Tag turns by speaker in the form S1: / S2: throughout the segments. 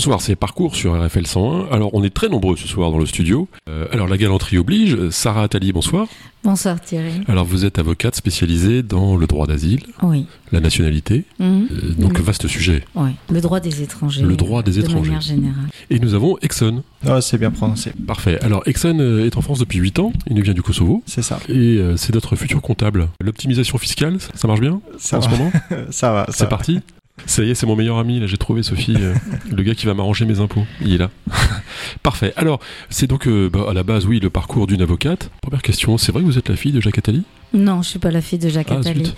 S1: Bonsoir, c'est Parcours sur RFL 101. Alors, on est très nombreux ce soir dans le studio. Euh, alors, la galanterie oblige. Sarah Attali, bonsoir.
S2: Bonsoir Thierry.
S1: Alors, vous êtes avocate spécialisée dans le droit d'asile,
S2: Oui.
S1: la nationalité.
S2: Mhm.
S1: Euh, donc,
S2: Oui.
S1: vaste sujet.
S2: Oui. Le droit des étrangers.
S1: Le droit des
S2: de
S1: étrangers.
S2: manière générale.
S1: Et nous avons Exxon.
S3: Ah, c'est bien prononcé.
S1: Parfait. Alors, Exxon euh, est en France depuis 8 ans. Il nous vient du Kosovo.
S3: C'est ça.
S1: Et euh, c'est notre futur comptable. L'optimisation fiscale, ça- marche bien
S3: Ça
S1: en
S3: va.
S1: ce moment
S3: ça va.
S1: C'est parti ça y est, c'est mon meilleur ami, là j'ai trouvé Sophie, euh, le gars qui va m'arranger mes impôts. Il est là. Parfait. Alors, c'est donc euh, bah, à la base, oui, le parcours d'une avocate. Première question, c'est vrai que vous êtes la fille de Jacques Attali?
S2: Non, je suis pas la fille de Jacques
S1: Ah,
S2: Attali.
S1: zut.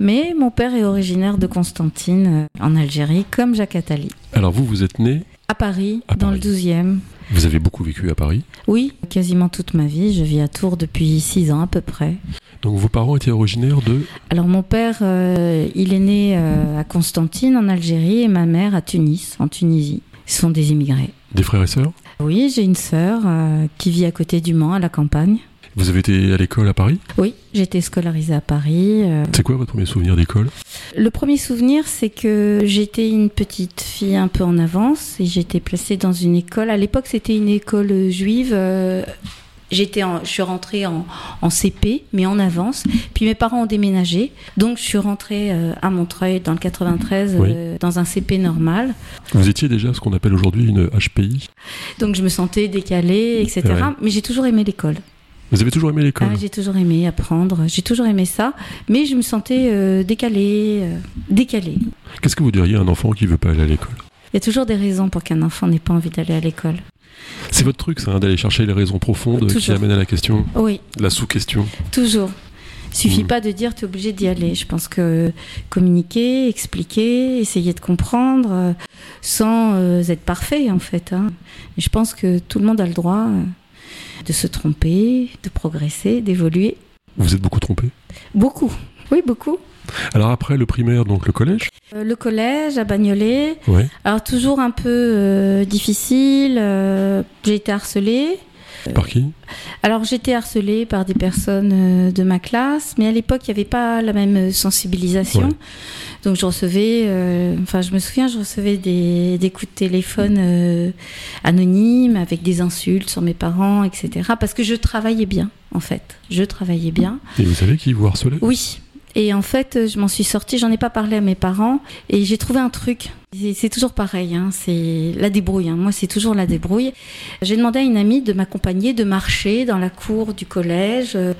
S2: Mais mon père est originaire de Constantine, euh, en Algérie, comme Jacques Attali.
S1: Alors vous, vous êtes né,
S2: À Paris,
S1: À
S2: dans
S1: Paris.
S2: le 12e.
S1: Vous avez beaucoup vécu à Paris.
S2: Oui, quasiment toute ma vie. Je vis à Tours depuis 6 ans à peu près.
S1: Donc vos parents étaient originaires de...
S2: Alors mon père, euh, il est né euh, à Constantine, en Algérie, et ma mère à Tunis, en Tunisie. Ils sont des immigrés.
S1: des frères et sœurs?
S2: Oui, j'ai une sœur euh, qui vit à côté du Mans, à la campagne.
S1: Vous avez été à l'école à Paris?
S2: Oui, j'ai été scolarisée à Paris. euh,
S1: C'est quoi votre premier souvenir d'école?
S2: Le premier souvenir, c'est que j'étais une petite fille un peu en avance et j'étais placée dans une école. À l'époque, c'était une école juive. euh, J'étais je suis rentrée en, en CP, mais en avance. Puis mes parents ont déménagé. Donc, je suis rentrée euh, à Montreuil dans le 93,
S1: Oui.
S2: euh, dans un CP normal.
S1: Vous étiez déjà ce qu'on appelle aujourd'hui une HPI.
S2: Donc, je me sentais décalée, etc.
S1: Ouais.
S2: Mais j'ai toujours aimé l'école.
S1: Vous avez toujours aimé l'école
S2: Ah, j'ai toujours aimé apprendre. J'ai toujours aimé ça. Mais je me sentais euh, décalée. euh, décalée.
S1: Qu'est-ce que vous diriez à un enfant qui veut pas aller à l'école
S2: Il y a toujours des raisons pour qu'un enfant n'ait pas envie d'aller à l'école.
S1: C'est votre truc, ça, hein, d'aller chercher les raisons profondes qui amènent à la question,
S2: Oui,
S1: la sous-question.
S2: toujours. Il suffit
S1: Mm.
S2: pas de dire tu es obligé d'y aller. Je pense que communiquer, expliquer, essayer de comprendre euh, sans euh, être parfait en fait. hein. Je pense que tout le monde a le droit de se tromper, de progresser, d'évoluer.
S1: Vous êtes beaucoup trompé?
S2: Beaucoup. Oui, beaucoup.
S1: Alors après le primaire, donc le collège?
S2: Euh, le collège à Bagnolet.
S1: Ouais.
S2: Alors toujours un peu euh, difficile. euh, J'ai été harcelée.
S1: Par qui
S2: Alors j'étais harcelée par des personnes euh, de ma classe, mais à l'époque il n'y avait pas la même sensibilisation.
S1: Ouais.
S2: Donc je recevais, euh, enfin je me souviens, je recevais des, des coups de téléphone euh, anonymes avec des insultes sur mes parents, etc. Parce que je travaillais bien, en fait. Je travaillais bien.
S1: Et vous savez qui vous harcelait?
S2: Oui. Et en fait, euh, je m'en suis sortie, j'en ai pas parlé à mes parents, et j'ai trouvé un truc. C'est- toujours pareil, hein, c'est la débrouille. hein. Moi, c'est toujours la débrouille. J'ai demandé à une amie de m'accompagner, de marcher dans la cour du collège, euh,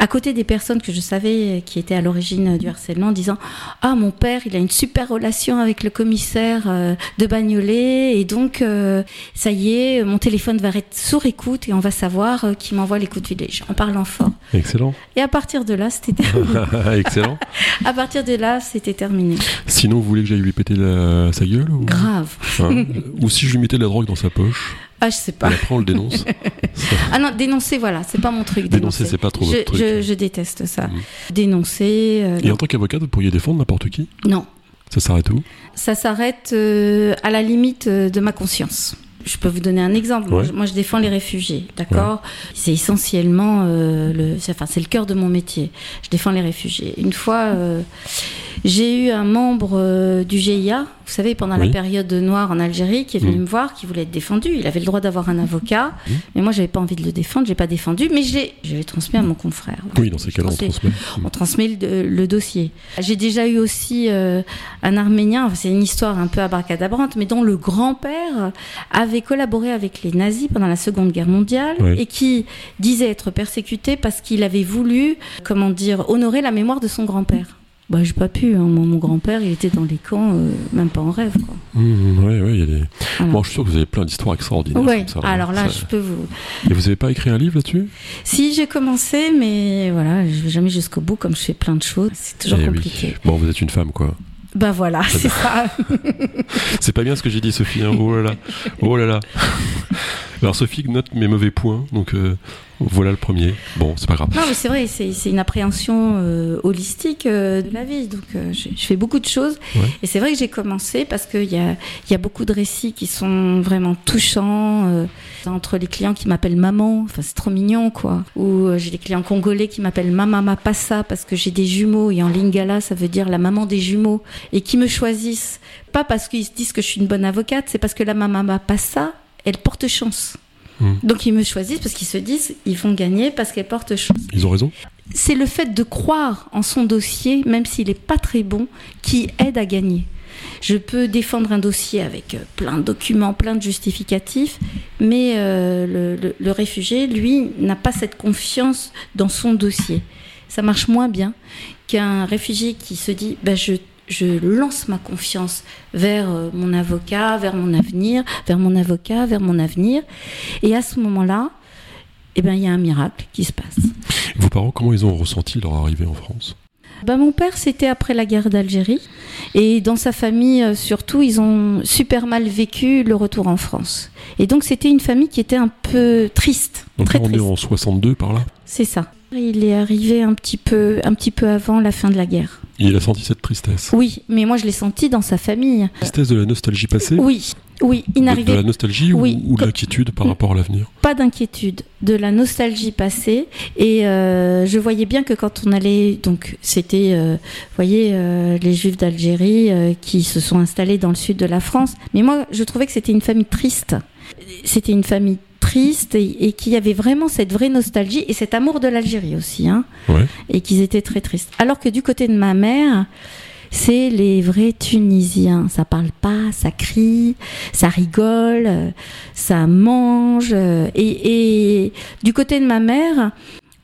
S2: à côté des personnes que je savais qui étaient à l'origine du harcèlement, en disant Ah, mon père, il a une super relation avec le commissaire euh, de Bagnolet, et donc, euh, ça y est, mon téléphone va être sourd écoute, et on va savoir qui m'envoie les coups de village, en parlant fort.
S1: Excellent.
S2: Et à partir de là, c'était terminé.
S1: Excellent.
S2: À partir de là, c'était terminé.
S1: Sinon, vous voulez que j'aille lui péter la- sa gueule ou...
S2: Grave.
S1: Hein Ou si je lui mettais de la drogue dans sa poche,
S2: Ah, je sais
S1: et
S2: pas.
S1: après on le dénonce
S2: Ah non, dénoncer, voilà, c'est pas mon truc.
S1: Dénoncer, c'est pas trop
S2: je,
S1: votre truc.
S2: Je, je déteste ça.
S1: Mhm.
S2: Dénoncer, euh,
S1: Et
S2: non.
S1: en tant qu'avocate, vous pourriez défendre n'importe qui?
S2: Non.
S1: Ça s'arrête où?
S2: Ça s'arrête euh, à la limite euh, de ma conscience. Je peux vous donner un exemple. Moi,
S1: Ouais.
S2: je- Moi, je défends les réfugiés, d'accord? C'est essentiellement euh, le, enfin, c'est le cœur de mon métier. Je défends les réfugiés. Une fois, euh, j'ai eu un membre euh, du GIA, vous savez, pendant
S1: Oui.
S2: la période noire en Algérie, qui est venu
S1: Mhm.
S2: me voir, qui voulait être défendu. Il avait le droit d'avoir un avocat,
S1: Mhm.
S2: mais moi, j'avais pas envie de le défendre. J'ai pas défendu, mais je l'ai transmis à mon confrère.
S1: Oui, dans ces cas-là, on transmet.
S2: on transmet le, le dossier. J'ai déjà eu aussi euh, un Arménien, c'est une histoire un peu abracadabrante, mais dont le grand-père avait collaboré avec les nazis pendant la Seconde Guerre mondiale
S1: Oui.
S2: et qui disait être persécuté parce qu'il avait voulu, comment dire, honorer la mémoire de son grand-père. Bah, j'ai pas pu. hein. Mon grand-père, il était dans les camps, euh, même pas en rêve. Quoi.
S1: Mmh, ouais, ouais, il y a des...
S2: Voilà.
S1: Bon, je suis sûr que vous avez plein d'histoires extraordinaires. comme ça,
S2: Alors là,
S1: Ça-
S2: je peux vous.
S1: Et vous avez pas écrit un livre là-dessus?
S2: Si j'ai commencé, mais voilà, je vais jamais jusqu'au bout, comme je fais plein de choses. C'est toujours
S1: Eh oui.
S2: compliqué.
S1: Bon, vous êtes une femme, quoi.
S2: Bah voilà, c'est ça.
S1: C'est pas bien ce que j'ai dit, Sophie. hein. Oh là là. Oh là là. Alors Sophie note mes mauvais points, donc euh, voilà le premier. Bon, c'est pas grave.
S2: Non, mais c'est vrai, c'est c'est une appréhension euh, holistique euh, de la vie. Donc, euh, je, je fais beaucoup de choses.
S1: Ouais.
S2: Et c'est vrai que j'ai commencé parce qu'il y a, y a beaucoup de récits qui sont vraiment touchants. entre les clients qui m'appellent maman, enfin, c'est trop mignon, quoi. Ou j'ai des clients congolais qui m'appellent Mamama Passa parce que j'ai des jumeaux. Et en lingala, ça veut dire la maman des jumeaux. Et qui me choisissent. Pas parce qu'ils se disent que je suis une bonne avocate, c'est parce que la Mamama Passa, elle porte chance.
S1: Hmm.
S2: Donc ils me choisissent parce qu'ils se disent ils vont gagner parce qu'elle porte chance
S1: Ils ont raison
S2: c'est le fait de croire en son dossier, même s'il n'est pas très bon, qui aide à gagner. Je peux défendre un dossier avec euh, plein de documents, plein de justificatifs, mais euh, le, le- le réfugié, lui, n'a pas cette confiance dans son dossier. Ça marche moins bien qu'un réfugié qui se dit ben, je, je lance ma confiance vers euh, mon avocat, vers mon avenir, vers mon avocat, vers mon avenir. Et à ce moment-là, eh ben, il y a un miracle qui se passe.
S1: Vos parents, comment ils ont ressenti leur arrivée en France?
S2: Bah, mon père, c'était après la guerre d'Algérie. Et dans sa famille, euh, surtout, ils ont super mal vécu le retour en France. Et donc, c'était une famille qui était un peu triste.
S1: Donc
S2: très
S1: on est en 62 par là?
S2: C'est ça. Il est arrivé un petit, peu, un petit peu avant la fin de la guerre.
S1: Il a senti cette tristesse.
S2: Oui, mais moi, je l'ai senti dans sa famille.
S1: Tristesse de la nostalgie passée
S2: Oui, oui, il
S1: de, de la nostalgie ou-
S2: Oui.
S1: ou, de l'inquiétude par rapport à l'avenir?
S2: Pas d'inquiétude, de la nostalgie passée. Et euh, je voyais bien que quand on allait, donc c'était, euh, vous voyez, euh, les Juifs d'Algérie qui se sont installés dans le sud de la France. Mais moi, je trouvais que c'était une famille triste. C'était une famille triste et, et qui avait vraiment cette vraie nostalgie et cet amour de l'Algérie aussi, hein,
S1: Ouais.
S2: et qu'ils étaient très tristes. Alors que du côté de ma mère, c'est les vrais Tunisiens. Ça parle pas, ça crie, ça rigole, ça mange. Et, et du côté de ma mère,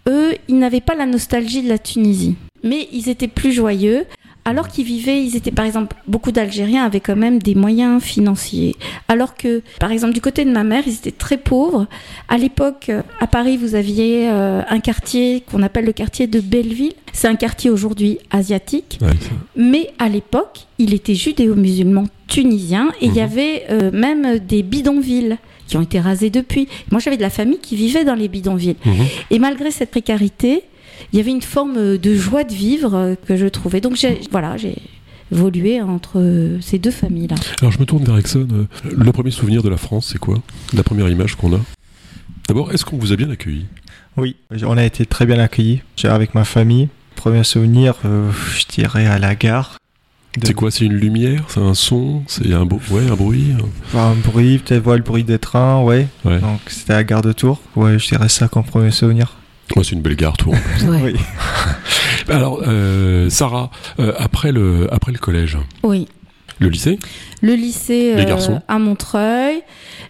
S2: eux, ils n'avaient pas la nostalgie de la Tunisie. Mais ils étaient plus joyeux. Alors qu'ils vivaient, ils étaient par exemple, beaucoup d'Algériens avaient quand même des moyens financiers. Alors que, par exemple, du côté de ma mère, ils étaient très pauvres. À l'époque, à Paris, vous aviez euh, un quartier qu'on appelle le quartier de Belleville. C'est un quartier aujourd'hui asiatique.
S1: Ouais,
S2: Mais à l'époque, il était judéo-musulman tunisien et il y
S1: Mhm.
S2: avait euh, même des bidonvilles qui ont été rasés depuis. Moi, j'avais de la famille qui vivait dans les bidonvilles.
S1: Mhm.
S2: Et malgré cette précarité, il y avait une forme de joie de vivre euh, que je trouvais. Donc, j'ai, voilà, j'ai évolué entre euh, ces deux familles-là.
S1: Alors je me tourne vers Exxon. Euh, Le premier souvenir de la France, c'est quoi? La première image qu'on a? D'abord, est-ce qu'on vous a bien accueilli?
S3: Oui, on a été très bien accueillis avec ma famille. Premier souvenir, euh, je dirais à la gare. De-
S1: C'est quoi? C'est une lumière? C'est un son? C'est un, ouais, bruit?
S3: Un bruit, peut-être voir le bruit des trains, ouais.
S1: Ouais.
S3: Donc c'était à la gare de Tours. Ouais, je dirais ça comme premier souvenir.
S1: Moi, c'est une belle gare, tout.
S3: Oui.
S1: Alors, euh, Sarah, euh, après, le, après le collège,
S2: Oui.
S1: le lycée?
S2: Le lycée
S1: Les
S2: euh,
S1: garçons
S2: à Montreuil.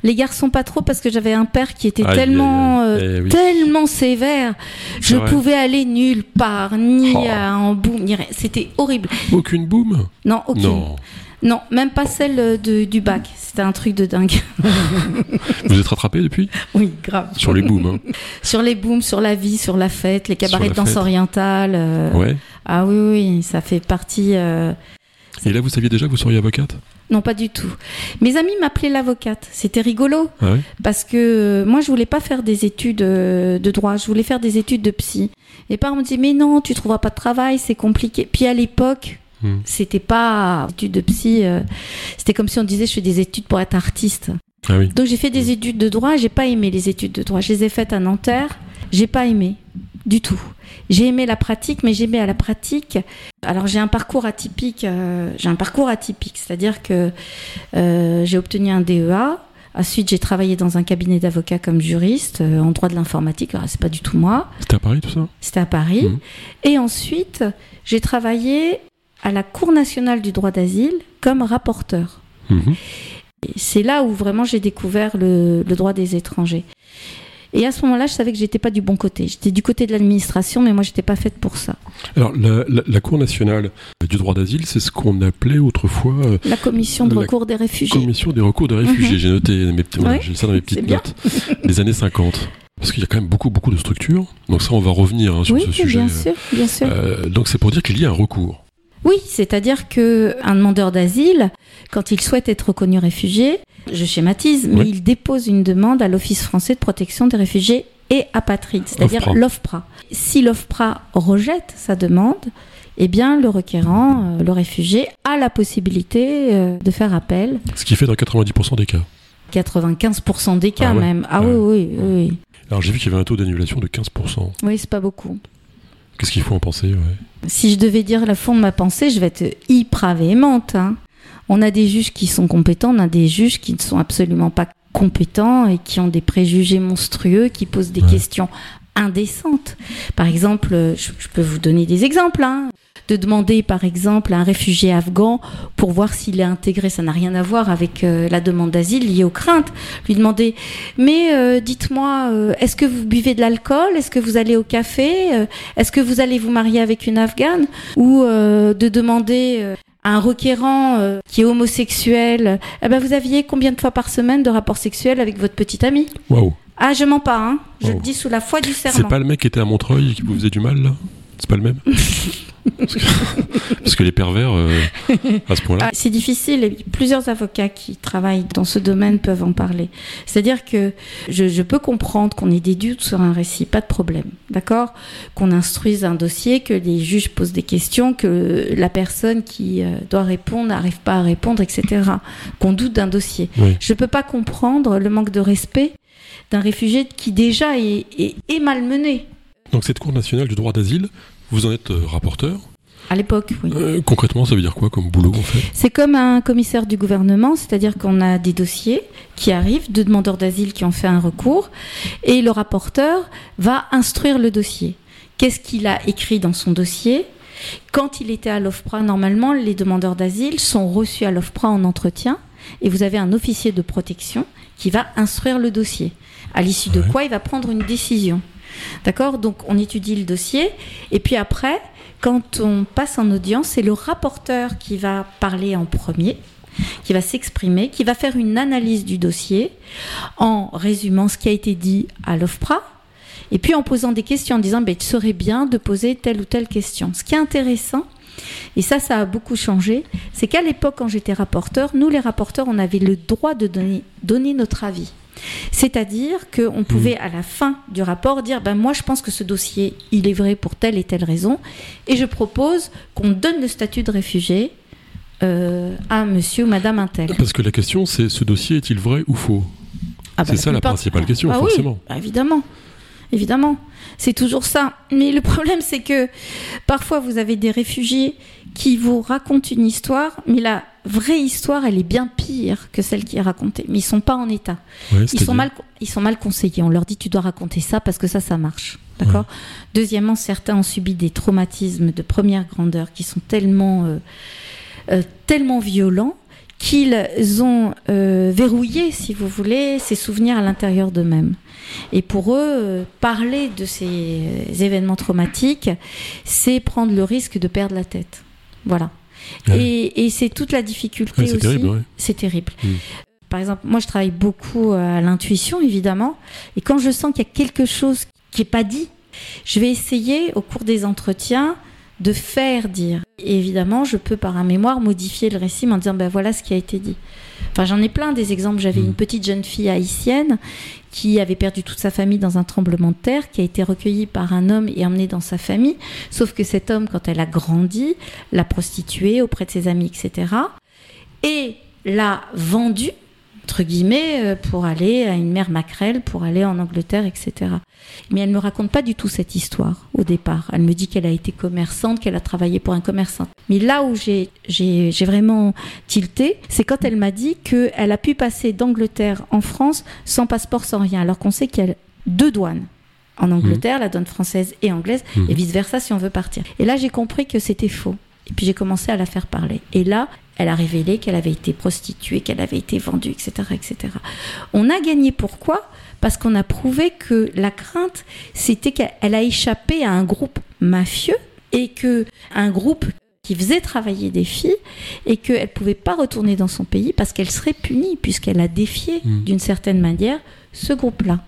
S2: Les garçons pas trop parce que j'avais un père qui était tellement euh,
S1: Eh oui.
S2: tellement sévère. Je
S1: vrai.
S2: pouvais aller nulle part, ni
S1: Oh.
S2: à- en boum, ni rien. C'était horrible.
S1: Aucune boum?
S2: Non, aucune.
S1: Non.
S2: Non, même pas celle euh, de- du bac. C'était un truc de dingue.
S1: Vous êtes rattrapé depuis?
S2: Oui, grave.
S1: Sur les booms, hein
S2: Sur les booms, sur la vie, sur la fête, les cabarets de danse
S1: fête.
S2: orientale. euh,
S1: Ouais.
S2: Ah oui, oui, ça fait partie. euh,
S1: Et là, vous saviez déjà que vous seriez avocate?
S2: Non, pas du tout. Mes amis m'appelaient l'avocate. C'était rigolo.
S1: Ah ouais?
S2: Parce que moi, je voulais pas faire des études de droit, je voulais faire des études de psy. Les parents me disaient, mais non, tu trouveras pas de travail, c'est compliqué. Puis à l'époque,
S1: Hmm.
S2: c'était pas études de psy, euh, c'était comme si on disait, je fais des études pour être artiste.
S1: Ah oui.
S2: Donc j'ai fait des études de droit, j'ai pas aimé les études de droit. Je les ai faites à Nanterre, j'ai pas aimé du tout. J'ai aimé la pratique, mais j'aimais à la pratique. Alors j'ai un parcours atypique, euh, j'ai un parcours atypique, c'est-à-dire que euh, j'ai obtenu un DEA. Ensuite, j'ai travaillé dans un cabinet d'avocats comme juriste euh, en droit de l'informatique. Alors c'est pas du tout moi,
S1: C'était à Paris, tout ça?
S2: C'était à Paris.
S1: Mhm.
S2: Et ensuite, j'ai travaillé à la Cour nationale du droit d'asile comme rapporteur.
S1: Mhm.
S2: C'est là où vraiment j'ai découvert le, le droit des étrangers. Et à ce moment-là, je savais que j'étais pas du bon côté. J'étais du côté de l'administration, mais moi, j'étais pas faite pour ça.
S1: Alors, la, la- la Cour nationale du droit d'asile, c'est ce qu'on appelait autrefois euh,
S2: La commission de
S1: La
S2: recours des réfugiés.
S1: Commission des recours des réfugiés.
S2: Mhm.
S1: J'ai noté mes petits, j'ai ça dans mes petites notes. Les années 50. Parce qu'il y a quand même beaucoup, beaucoup de structures. Donc ça, on va revenir hein, sur
S2: oui,
S1: ce sujet.
S2: bien sûr, bien sûr.
S1: Euh, donc c'est pour dire qu'il y a un recours.
S2: Oui, c'est-à-dire que un demandeur d'asile, quand il souhaite être reconnu réfugié, je schématise, mais
S1: Oui.
S2: il dépose une demande à l'Office français de protection des réfugiés et apatrides, c'est-à-dire
S1: OFPRA.
S2: l'OFPRA. Si l'OFPRA rejette sa demande, eh bien le requérant, euh, le réfugié, a la possibilité euh, de faire appel.
S1: Ce qui fait dans 90% des cas.
S2: 95% des cas
S1: Ah ouais.
S2: même. Ah
S1: Ah ouais.
S2: oui, oui, oui.
S1: Alors j'ai vu qu'il y avait un taux d'annulation de 15%.
S2: Oui, c'est pas beaucoup.
S1: Qu'est-ce qu'il faut en penser ouais.
S2: Si je devais dire la fond de ma pensée, je vais être hyper véhémente. hein. On a des juges qui sont compétents, on a des juges qui ne sont absolument pas compétents et qui ont des préjugés monstrueux, qui posent des
S1: Ouais.
S2: questions indécentes. Par exemple, je, je peux vous donner des exemples. hein. De demander, par exemple, à un réfugié afghan pour voir s'il est intégré, ça n'a rien à voir avec euh, la demande d'asile liée aux craintes. Lui demander, mais euh, dites-moi, euh, est-ce que vous buvez de l'alcool? Est-ce que vous allez au café? Est-ce que vous allez vous marier avec une afghane? Ou de demander à un requérant euh, qui est homosexuel, eh ben vous aviez combien de fois par semaine de rapports sexuels avec votre petite amie?
S1: Waouh.
S2: Ah, je mens pas, hein. Je le dis sous la foi du
S1: C'est
S2: serment.
S1: pas le mec qui était à Montreuil et qui vous faisait du mal là? C'est pas le même parce, que, parce que les pervers, euh, à ce point-là.
S2: Ah, c'est difficile et plusieurs avocats qui travaillent dans ce domaine peuvent en parler. C'est-à-dire que je, je peux comprendre qu'on ait des doutes sur un récit, pas de problème, d'accord? Qu'on instruise un dossier, que les juges posent des questions, que la personne qui euh, doit répondre n'arrive pas à répondre, etc. Qu'on doute d'un dossier.
S1: Oui.
S2: Je peux pas comprendre le manque de respect d'un réfugié qui déjà est, est, est malmené.
S1: Donc cette Cour nationale du droit d'asile, vous en êtes euh, rapporteur.
S2: À l'époque, oui.
S1: Euh, concrètement, ça veut dire quoi comme boulot en fait?
S2: C'est comme un commissaire du gouvernement, c'est-à-dire qu'on a des dossiers qui arrivent de demandeurs d'asile qui ont fait un recours et le rapporteur va instruire le dossier. Qu'est-ce qu'il a écrit dans son dossier? Quand il était à l'OFPRA, normalement, les demandeurs d'asile sont reçus à l'OFPRA en entretien et vous avez un officier de protection qui va instruire le dossier. À l'issue de quoi il va prendre une décision. D'accord? Donc on étudie le dossier et puis après, quand on passe en audience, c'est le rapporteur qui va parler en premier, qui va s'exprimer, qui va faire une analyse du dossier en résumant ce qui a été dit à l'OFPRA et puis en posant des questions en disant ben, il serait bien de poser telle ou telle question. Ce qui est intéressant, et ça, ça a beaucoup changé, c'est qu'à l'époque, quand j'étais rapporteur, nous les rapporteurs, on avait le droit de donner, donner notre avis. C'est-à-dire qu'on pouvait à la fin du rapport dire ben moi je pense que ce dossier il est vrai pour telle et telle raison et je propose qu'on donne le statut de réfugié euh, à monsieur ou madame un tel.
S1: Parce que la question, c'est ce dossier est-il vrai ou faux?
S2: Ah bah,
S1: C'est ça la principale question,
S2: Ah oui,
S1: forcément.
S2: bah, évidemment. Évidemment. C'est toujours ça. Mais le problème, c'est que parfois, vous avez des réfugiés qui vous racontent une histoire, mais la vraie histoire, elle est bien pire que celle qui est racontée. Mais ils sont pas en état.
S1: Ouais,
S2: Ils sont, mal, ils sont mal conseillés. On leur dit, tu dois raconter ça parce que ça, ça marche. D'accord Deuxièmement, certains ont subi des traumatismes de première grandeur qui sont tellement, euh, euh, tellement violents qu'ils ont euh, verrouillé, si vous voulez, ces souvenirs à l'intérieur d'eux-mêmes. Et pour eux, parler de ces événements traumatiques, c'est prendre le risque de perdre la tête. Voilà.
S1: Ouais.
S2: Et, et c'est toute la difficulté
S1: Ouais, c'est
S2: aussi.
S1: terrible, ouais.
S2: C'est terrible.
S1: Mm.
S2: Par exemple, moi, je travaille beaucoup à l'intuition, évidemment. Et quand je sens qu'il y a quelque chose qui n'est pas dit, je vais essayer, au cours des entretiens, de faire dire. Et évidemment, je peux, par un mémoire, modifier le récit en disant, ben voilà ce qui a été dit. Enfin, j'en ai plein des exemples. J'avais
S1: Mm.
S2: une petite jeune fille haïtienne qui avait perdu toute sa famille dans un tremblement de terre, qui a été recueillie par un homme et emmenée dans sa famille. Sauf que cet homme, quand elle a grandi, l'a prostituée auprès de ses amis, etc. Et l'a vendue, entre guillemets, euh, pour aller à une mère maquerelle, pour aller en Angleterre, etc. Mais elle ne me raconte pas du tout cette histoire au départ. Elle me dit qu'elle a été commerçante, qu'elle a travaillé pour un commerçant. Mais là où j'ai- j'ai j'ai vraiment tilté, c'est quand elle m'a dit qu'elle a pu passer d'Angleterre en France sans passeport, sans rien, alors qu'on sait qu'il y a deux douanes. En Angleterre, la douane française et anglaise,
S1: Mhm.
S2: et vice-versa si on veut partir. Et là, j'ai compris que c'était faux. Et puis j'ai commencé à la faire parler. Et là, elle a révélé qu'elle avait été prostituée, qu'elle avait été vendue, etc., etc. On a gagné pourquoi? Parce qu'on a prouvé que la crainte, c'était qu'elle a échappé à un groupe mafieux et que un groupe qui faisait travailler des filles et qu'elle pouvait pas retourner dans son pays parce qu'elle serait punie puisqu'elle a défié
S1: Mm.
S2: d'une certaine manière ce groupe-là,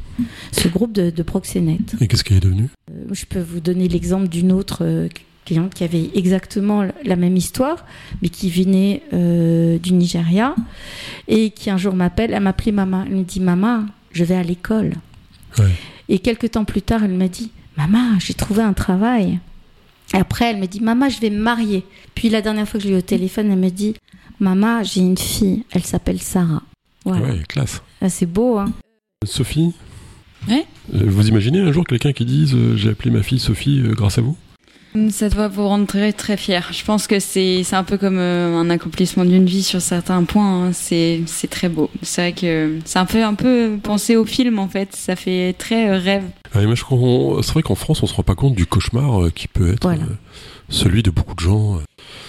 S2: ce groupe de, de proxénètes.
S1: Et qu'est-ce qu'elle est devenue
S2: Euh, Je peux vous donner l'exemple d'une autre euh, cliente qui avait exactement la même histoire, mais qui venait euh, du Nigeria et qui un jour m'appelle, elle m'appelait maman, elle me dit maman, je vais à l'école.
S1: Ouais.
S2: Et quelques temps plus tard, elle m'a dit maman, j'ai trouvé un travail. Et après, elle me dit maman, je vais me marier. Puis la dernière fois que je l'ai eu au téléphone, elle me dit maman, j'ai une fille, elle s'appelle Sarah. Voilà.
S1: Ouais, classe.
S2: Ah, c'est beau, hein.
S1: Sophie
S4: Ouais
S1: Euh, Vous imaginez un jour quelqu'un qui dise euh, j'ai appelé ma fille Sophie euh, grâce à vous?
S4: Ça doit vous rendre très très fier. Je pense que c'est c'est un peu comme euh, un accomplissement d'une vie sur certains points. hein. C'est c'est très beau. C'est vrai que c'est un peu un peu penser au film en fait. Ça fait très euh, rêve.
S1: Qu'on- C'est vrai qu'en France, on se rend pas compte du cauchemar euh, qui peut être
S2: Voilà.
S1: euh, celui de beaucoup de gens euh,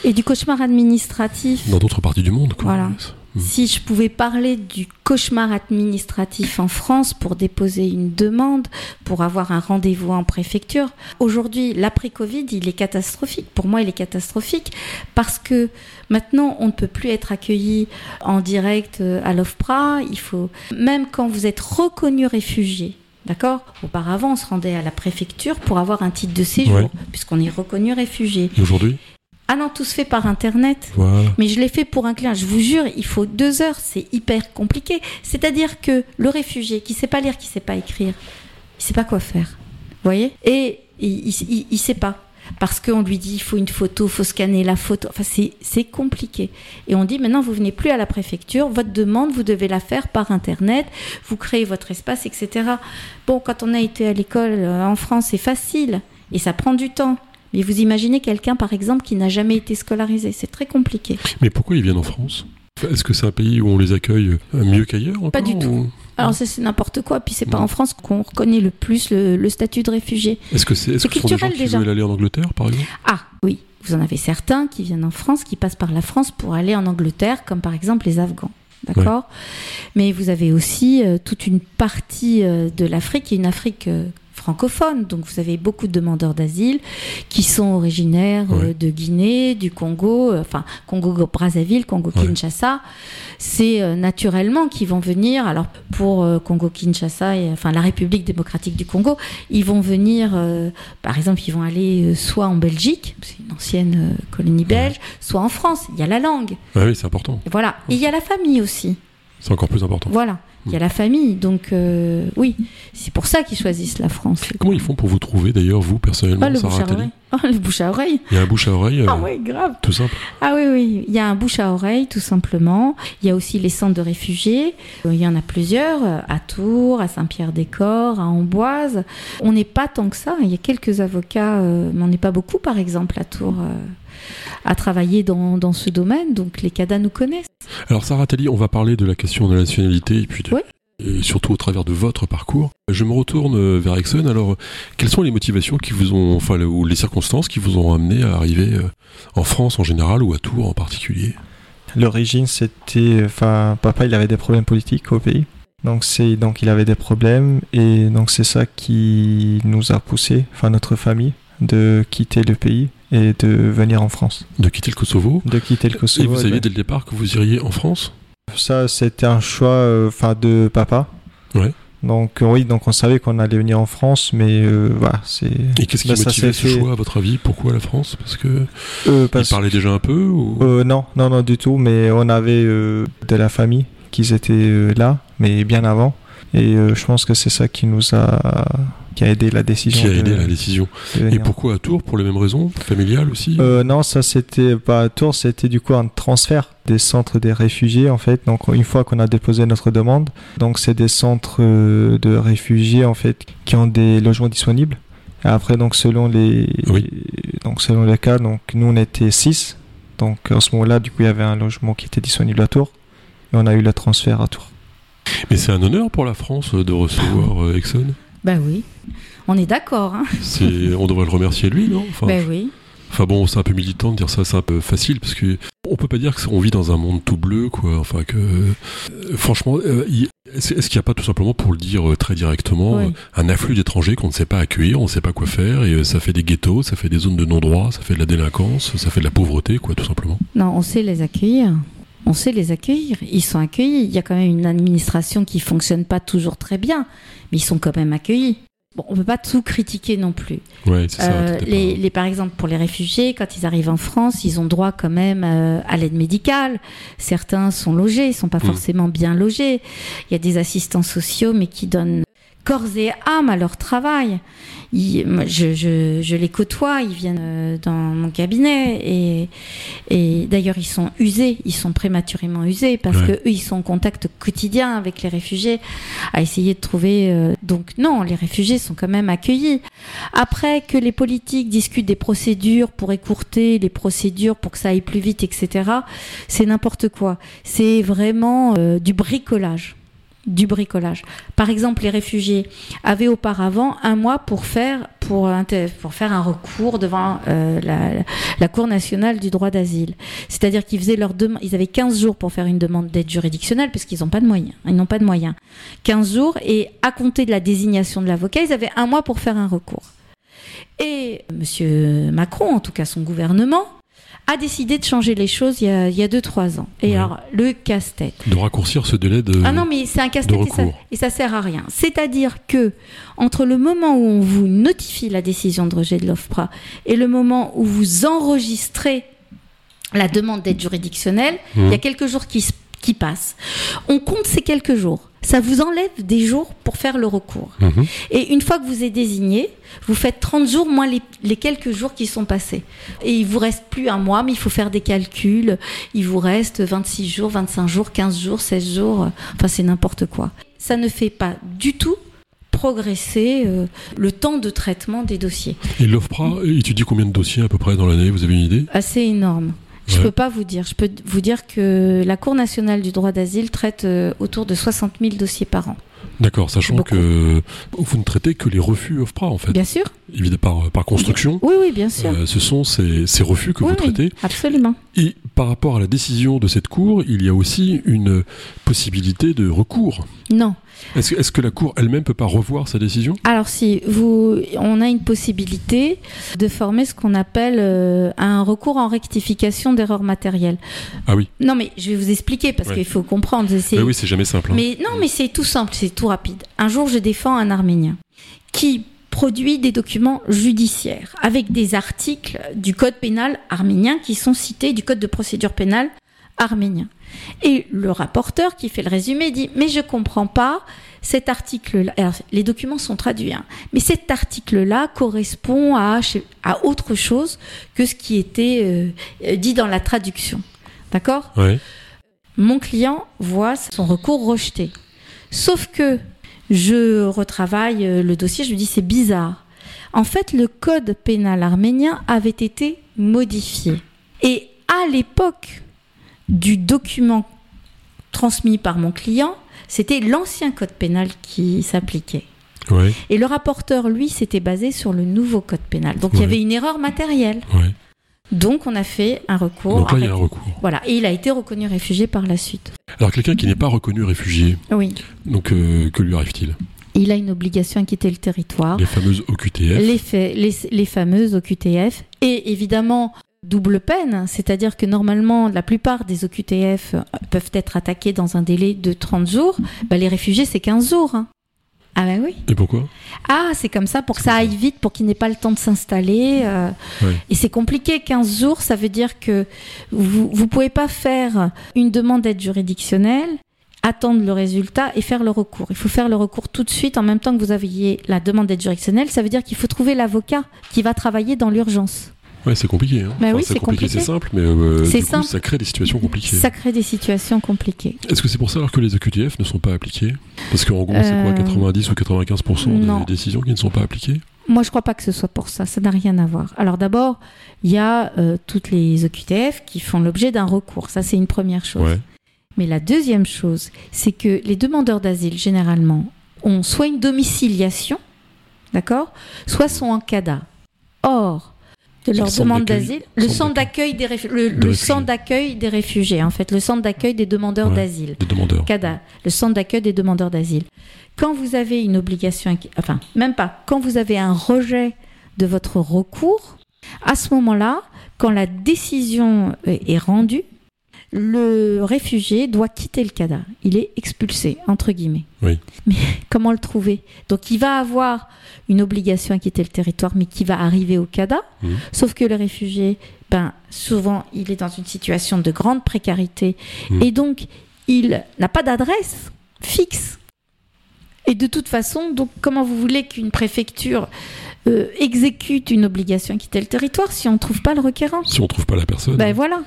S2: Et du cauchemar administratif.
S1: dans d'autres parties du monde. Quoi.
S2: Voilà.
S1: Mm.
S2: Si je pouvais parler du cauchemar administratif en France pour déposer une demande, pour avoir un rendez-vous en préfecture, aujourd'hui, l'après-Covid, il est catastrophique. Pour moi, il est catastrophique parce que maintenant, on ne peut plus être accueilli en direct euh, à l'OFPRA. Il faut, même quand vous êtes reconnu réfugié, D'accord Auparavant, on se rendait à la préfecture pour avoir un titre de séjour,
S1: Ouais.
S2: puisqu'on est reconnu réfugié.
S1: Et aujourd'hui?
S2: Ah non, tout se fait par Internet.
S1: Voilà.
S2: Mais je l'ai fait pour un client. Je vous jure, il faut deux heures. C'est hyper compliqué. C'est-à-dire que le réfugié qui sait pas lire, qui sait pas écrire, il sait pas quoi faire. Vous voyez? Et il, il, il- il sait pas. Parce qu'on lui dit il faut une photo, faut scanner la photo. Enfin, c'est c'est compliqué. Et on dit maintenant, vous venez plus à la préfecture. Votre demande, vous devez la faire par Internet. Vous créez votre espace, etc. Bon, quand on a été à l'école euh, en France, c'est facile. Et ça prend du temps. Mais vous imaginez quelqu'un, par exemple, qui n'a jamais été scolarisé. C'est très compliqué.
S1: Mais pourquoi ils viennent en France? Est-ce que c'est un pays où on les accueille euh, mieux qu'ailleurs
S2: Pas du tout.
S1: ou-
S2: Alors ça c'est n'importe quoi, puis c'est pas en France qu'on reconnaît le plus le, le statut de réfugié.
S1: Est-ce que c'est que ce sont des gens
S2: culturel,
S1: qui
S2: déjà.
S1: veulent aller en Angleterre, par exemple?
S2: Ah oui, vous en avez certains qui viennent en France, qui passent par la France pour aller en Angleterre, comme par exemple les Afghans. D'accord? Mais vous avez aussi euh, toute une partie euh, de l'Afrique, est une Afrique euh, francophone. Donc vous avez beaucoup de demandeurs d'asile qui sont originaires euh,
S1: Ouais.
S2: de Guinée, du Congo, euh, enfin Congo-Brazzaville, Congo-Kinshasa. C'est euh, naturellement qu'ils vont venir. Alors pour Congo-Kinshasa, et, enfin la République démocratique du Congo, ils vont venir, par exemple, ils vont aller soit en Belgique, c'est une ancienne colonie belge, soit en France. Il y a la langue.
S1: Oui, c'est important.
S2: Et Voilà. Et il y a la famille aussi.
S1: C'est encore plus important.
S2: Voilà. Il y a la famille. Donc, euh, oui, c'est pour ça qu'ils choisissent la France.
S1: Comment ils font pour vous trouver, d'ailleurs, vous, personnellement,
S2: Ah, le bouche
S1: Sarah
S2: à oreille. Ah, le bouche à oreille.
S1: Il y a un bouche à oreille, euh,
S2: Ah oui, grave.
S1: tout simple.
S2: Ah oui, oui, il y a un bouche à oreille, tout simplement. Il y a aussi les centres de réfugiés. Euh, Il y en a plusieurs, euh, à Tours, à Saint-Pierre-des-Corps, à Amboise. On n'est pas tant que ça. Il y a quelques avocats, euh, mais on n'est pas beaucoup, par exemple, à Tours, à travailler dans, dans ce domaine. Donc les CADA nous connaissent.
S1: Alors, Sarah Attali, on va parler de la question de la nationalité et puis de-
S2: Oui.
S1: et surtout au travers de votre parcours. Je me retourne euh, vers Exxon. Alors, quelles sont les motivations qui vous ont, enfin, ou les circonstances qui vous ont amené à arriver euh, en France en général ou à Tours en particulier?
S3: L'origine, c'était. Enfin, papa, il avait des problèmes politiques au pays. Donc, c'est, donc il avait des problèmes. Et donc, c'est ça qui nous a poussé, enfin, notre famille, de quitter le pays et de venir en France.
S1: De quitter le Kosovo
S3: De quitter le Kosovo.
S1: Et vous saviez dès le départ que vous iriez en France?
S3: Ça, c'était un choix euh, enfin, de papa.
S1: Ouais.
S3: Donc, euh, oui, donc on savait qu'on allait venir en France, mais euh, voilà, c'est.
S1: Et qu'est-ce qui
S3: ça
S1: motivait ce
S3: fait-
S1: choix, à votre avis? Pourquoi la France? Parce que
S3: Euh, parce-
S1: parlait déjà un peu ou...
S3: Non, non, non, du tout. Mais on avait de la famille qui étaient là, mais bien avant. Et euh, je pense que c'est ça qui nous a, qui a aidé la décision.
S1: qui a
S3: de-
S1: aidé à la décision.
S3: de
S1: Et pourquoi à Tours Pour les mêmes raisons Familiales aussi
S3: Euh, non, ça c'était pas à Tours, c'était du coup un transfert des centres des réfugiés en fait. Donc une fois qu'on a déposé notre demande, donc c'est des centres euh, de réfugiés en fait qui ont des logements disponibles. Et après donc selon les
S1: Oui.
S3: donc selon les cas, donc nous on était 6. Donc en ce moment-là, du coup, il y avait un logement qui était disponible à Tours et on a eu le transfert à Tours.
S1: Mais c'est un honneur pour la France de recevoir euh, Exxon.
S2: Ben oui. On est d'accord, hein
S1: on devrait le remercier lui, non? Enfin,
S2: Ben oui.
S1: enfin bon, c'est un peu militant de dire ça, c'est un peu facile parce que on peut pas dire qu'on vit dans un monde tout bleu, quoi. Enfin que, euh, franchement, euh, est-ce qu'il n'y a pas tout simplement, pour le dire très directement,
S2: Oui.
S1: un afflux d'étrangers qu'on ne sait pas accueillir, on ne sait pas quoi faire, et ça fait des ghettos, ça fait des zones de non-droit, ça fait de la délinquance, ça fait de la pauvreté, quoi, tout simplement?
S2: Non, on sait les accueillir. On sait les accueillir. Ils sont accueillis. Il y a quand même une administration qui fonctionne pas toujours très bien, mais ils sont quand même accueillis. Bon, on peut pas tout critiquer non plus.
S1: Ouais, c'est ça.
S2: Euh, les, les- par exemple, pour les réfugiés, quand ils arrivent en France, ils ont droit quand même euh, à l'aide médicale. Certains sont logés, ils sont pas
S1: Mm.
S2: forcément bien logés. Il y a des assistants sociaux, mais qui donnent corps et âme à leur travail. Ils- moi, je, je, je les côtoie, ils viennent euh, dans mon cabinet et, et d'ailleurs ils sont usés, ils sont prématurément usés parce
S1: Ouais.
S2: que eux ils sont en contact quotidien avec les réfugiés à essayer de trouver. euh, donc non, les réfugiés sont quand même accueillis. Après que les politiques discutent des procédures pour écourter les procédures pour que ça aille plus vite, etc. C'est n'importe quoi. C'est vraiment euh, du bricolage. Du bricolage. Par exemple, les réfugiés avaient auparavant un mois pour faire pour, pour faire un recours devant euh, la, Cour nationale du droit d'asile. C'est-à-dire qu'ils faisaient leur demande, ils avaient 15 jours pour faire une demande d'aide juridictionnelle parce qu'ils n'ont pas de moyens. Ils n'ont pas de moyens. 15 jours et à compter de la désignation de l'avocat, ils avaient un mois pour faire un recours. Et Monsieur Macron, en tout cas son gouvernement, a décidé de changer les choses il y a, il y a deux, trois ans. Et
S1: Ouais.
S2: alors, le casse-tête.
S1: De raccourcir ce délai de.
S2: Ah non, mais c'est un casse-tête et ça, et ça sert à rien. C'est-à-dire que entre le moment où on vous notifie la décision de rejet de l'OFPRA et le moment où vous enregistrez la demande d'aide juridictionnelle,
S1: Mhm.
S2: il y a quelques jours qui, s- qui passent. On compte ces quelques jours. Ça vous enlève des jours pour faire le recours.
S1: Mhm.
S2: Et une fois que vous êtes désigné, vous faites 30 jours moins les, les quelques jours qui sont passés. Et il vous reste plus un mois, mais il faut faire des calculs. Il vous reste 26 jours, 25 jours, 15 jours, 16 jours. Enfin, c'est n'importe quoi. Ça ne fait pas du tout progresser euh, le temps de traitement des dossiers.
S1: Et l'OFPRA étudie combien de dossiers à peu près dans l'année Vous avez une idée?
S2: Assez énorme. Je
S1: Ouais.
S2: peux pas vous dire. Je peux vous dire que la Cour nationale du droit d'asile traite euh, autour de 60 000 dossiers par an.
S1: D'accord, sachant
S2: Beaucoup.
S1: que vous ne traitez que les refus OFPRA en fait.
S2: Bien sûr.
S1: Évidemment, par, par construction.
S2: Oui, oui, bien sûr.
S1: euh, ce sont ces, ces refus que
S2: Oui,
S1: vous traitez.
S2: absolument.
S1: Et par rapport à la décision de cette Cour, il y a aussi une possibilité de recours.
S2: Non.
S1: Est-ce que, la Cour elle-même peut pas revoir sa décision?
S2: Alors si vous, on a une possibilité de former ce qu'on appelle euh, un recours en rectification d'erreurs matérielles.
S1: Ah oui,
S2: Non mais je vais vous expliquer parce
S1: Ouais.
S2: qu'il faut comprendre. c'est-
S1: oui, oui c'est jamais simple. hein.
S2: Mais non mais c'est tout simple, c'est tout rapide. Un jour je défends un Arménien qui produit des documents judiciaires avec des articles du code pénal arménien qui sont cités du code de procédure pénale arménien. Et le rapporteur qui fait le résumé dit mais je comprends pas cet article-là. Les documents sont traduits, hein, mais cet article-là correspond à, à autre chose que ce qui était euh, dit dans la traduction. D'accord? Mon client voit son recours rejeté. Sauf que je retravaille euh, le dossier, je lui dis c'est bizarre. En fait, le code pénal arménien avait été modifié. Et à l'époque du document transmis par mon client, c'était l'ancien code pénal qui s'appliquait.
S1: Ouais,
S2: Et le rapporteur, lui, s'était basé sur le nouveau code pénal. Donc il y avait une erreur matérielle.
S1: ouais.
S2: Donc on a fait un recours.
S1: Donc là, il y a un recours.
S2: Voilà, et il a été reconnu réfugié par la suite.
S1: Alors quelqu'un qui n'est pas reconnu réfugié,
S2: Oui.
S1: donc euh, que lui arrive-t-il?
S2: Il a une obligation à quitter le territoire.
S1: Les fameuses OQTF.
S2: Les, faits- les, les fameuses OQTF. Et évidemment, double peine, c'est-à-dire que normalement, la plupart des OQTF peuvent être attaqués dans un délai de 30 jours. Bah, les réfugiés, c'est 15 jours. hein. Ah ben oui.
S1: Et pourquoi?
S2: Ah, c'est comme ça, pour que ça aille vite, pour qu'il n'ait pas le temps de s'installer. euh.
S1: Ouais.
S2: Et c'est compliqué, 15 jours, ça veut dire que vous ne pouvez pas faire une demande d'aide juridictionnelle, attendre le résultat et faire le recours. Il faut faire le recours tout de suite en même temps que vous aviez la demande d'aide juridictionnelle. Ça veut dire qu'il faut trouver l'avocat qui va travailler dans l'urgence.
S1: Ouais, c'est compliqué. Hein.
S2: Bah oui, c'est compliqué.
S1: c'est simple, mais euh, coup, ça crée des situations compliquées.
S2: Ça crée des situations compliquées.
S1: Est-ce que c'est pour ça alors que les OQTF ne sont pas appliqués Parce qu'en gros, c'est quoi
S2: Euh,
S1: 90 ou 95%
S2: non.
S1: des décisions qui ne sont pas appliquées?
S2: Moi, je crois pas que ce soit pour ça. Ça n'a rien à voir. Alors d'abord, il y a euh, toutes les OQTF qui font l'objet d'un recours. Ça, c'est une première chose.
S1: Ouais.
S2: Mais la deuxième chose, c'est que les demandeurs d'asile, généralement, ont soit une domiciliation, d'accord, soit sont en CADA. Or, de
S1: C'est
S2: leur
S1: le centre
S2: demande
S1: d'accueil.
S2: d'asile, le
S1: Centre
S2: centre d'accueil des, réfu- le,
S1: De
S2: le
S1: réfugiés.
S2: centre d'accueil des réfugiés, en fait, le centre d'accueil des demandeurs
S1: Ouais.
S2: d'asile.
S1: Des demandeurs.
S2: CADA, le centre d'accueil des demandeurs d'asile. Quand vous avez une obligation, enfin, même pas, quand vous avez un rejet de votre recours, à ce moment-là, quand la décision est rendue, le réfugié doit quitter le Canada. Il est expulsé, entre guillemets.
S1: Oui.
S2: Mais comment le trouver? Donc il va avoir une obligation à quitter le territoire, mais qui va arriver au Canada.
S1: Mhm.
S2: Sauf que le réfugié, ben, souvent, il est dans une situation de grande précarité.
S1: Mhm.
S2: Et donc, il n'a pas d'adresse fixe. Et de toute façon, donc, comment vous voulez qu'une préfecture euh, exécute une obligation à quitter le territoire si on ne trouve pas le requérant?
S1: Si on trouve pas la personne.
S2: ben voilà.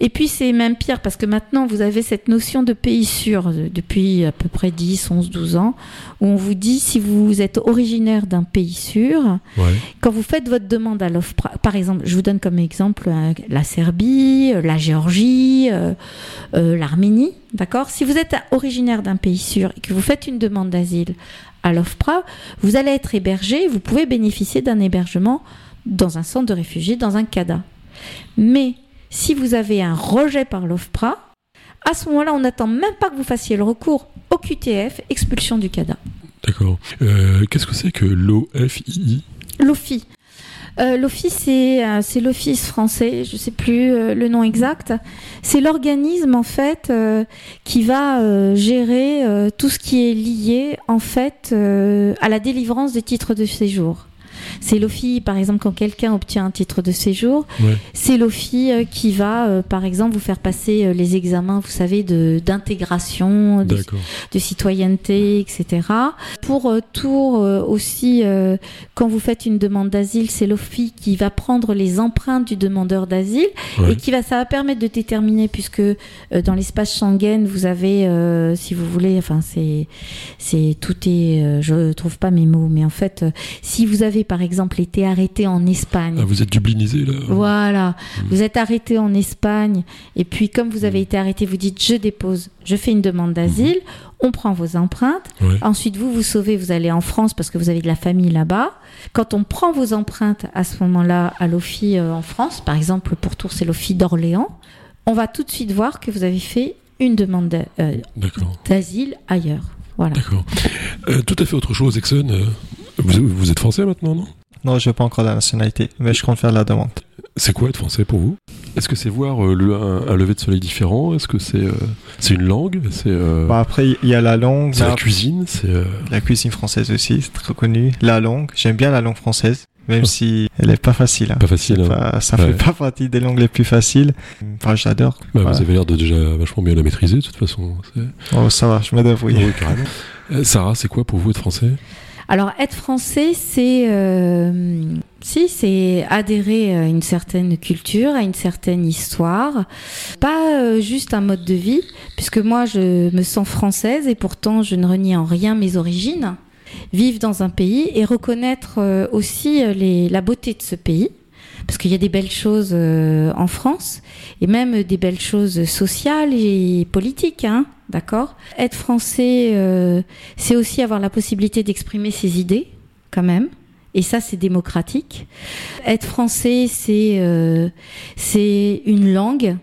S2: Et puis c'est même pire parce que maintenant vous avez cette notion de pays sûr euh, depuis à peu près 10, 11, 12 ans où on vous dit si vous êtes originaire d'un pays sûr,
S1: Ouais.
S2: quand vous faites votre demande à l'OFPRA, par exemple, je vous donne comme exemple euh, la Serbie, euh, la Géorgie, euh, euh, l'Arménie, d'accord? Si vous êtes originaire d'un pays sûr et que vous faites une demande d'asile à l'OFPRA, vous allez être hébergé, vous pouvez bénéficier d'un hébergement dans un centre de réfugiés, dans un CADA. Mais si vous avez un rejet par l'OFPRA, à ce moment-là, on n'attend même pas que vous fassiez le recours au QTF, expulsion du CADA.
S1: D'accord. Euh, Qu'est-ce que c'est que l'OFII
S2: L'OFI. Euh, L'OFI, c'est euh, c'est l'Office français, je ne sais plus euh, le nom exact. C'est l'organisme, en fait, qui va gérer tout ce qui est lié, en fait, à la délivrance des titres de séjour. C'est l'OFI, par exemple, quand quelqu'un obtient un titre de séjour,
S1: Ouais.
S2: c'est l'OFI euh, qui va, euh, par exemple, vous faire passer euh, les examens, vous savez, d'intégration, de, citoyenneté, etc. Pour tour euh, aussi, quand vous faites une demande d'asile, c'est l'OFI qui va prendre les empreintes du demandeur d'asile
S1: Ouais.
S2: et qui va, ça va permettre de déterminer, puisque dans l'espace Schengen, vous avez, euh, si vous voulez, enfin c'est, c'est tout est, euh, je trouve pas mes mots, mais en fait, si vous avez par exemple été arrêté en Espagne.
S1: Ah, vous êtes dublinisé là
S2: Voilà,
S1: Mm.
S2: vous êtes arrêté en Espagne et puis comme vous avez
S1: Mm.
S2: été arrêté, vous dites je dépose, je fais une demande d'asile, on prend vos empreintes,
S1: Ouais.
S2: ensuite vous vous sauvez, vous allez en France parce que vous avez de la famille là-bas. Quand on prend vos empreintes à ce moment-là à l'OFI euh, en France, par exemple pour Tours c'est l'OFI d'Orléans, on va tout de suite voir que vous avez fait une demande euh, d'asile ailleurs. Voilà.
S1: D'accord. Euh, tout à fait autre chose, Exxon. Vous, vous êtes français maintenant, non?
S3: Non, je n'ai pas encore la nationalité, mais je compte faire la demande.
S1: C'est quoi être français pour vous? Est-ce que c'est voir euh, le, un, un lever de soleil différent? Est-ce que c'est euh, c'est une langue? C'est euh,
S3: Bah, après, il y a la langue,
S1: c'est la
S3: la,
S1: cuisine? C'est euh,
S3: la cuisine française aussi, c'est très connu. La langue, j'aime bien la langue française, même
S1: Oh.
S3: si elle est pas facile. hein.
S1: pas facile. Hein.
S3: pas- ça
S1: Ouais.
S3: fait pas partie des langues les plus faciles. Enfin, j'adore.
S1: Bah,
S3: Voilà.
S1: Vous avez l'air de déjà vachement bien la maîtriser de toute façon. C'est-
S3: Oh, ça va, je me débrouille.
S1: Oui, carrément. Euh, Sarah, c'est quoi pour vous être français?
S2: Alors être français, c'est euh, si c'est adhérer à une certaine culture, à une certaine histoire, pas euh, juste un mode de vie, puisque moi je me sens française et pourtant je ne renie en rien mes origines. Vivre dans un pays et reconnaître euh, aussi la beauté de ce pays. Parce qu'il y a des belles choses en France et même des belles choses sociales et politiques, hein, d'accord Être français, euh, c'est aussi avoir la possibilité d'exprimer ses idées, quand même. Et ça, c'est démocratique. Être français, c'est euh, c'est une langue,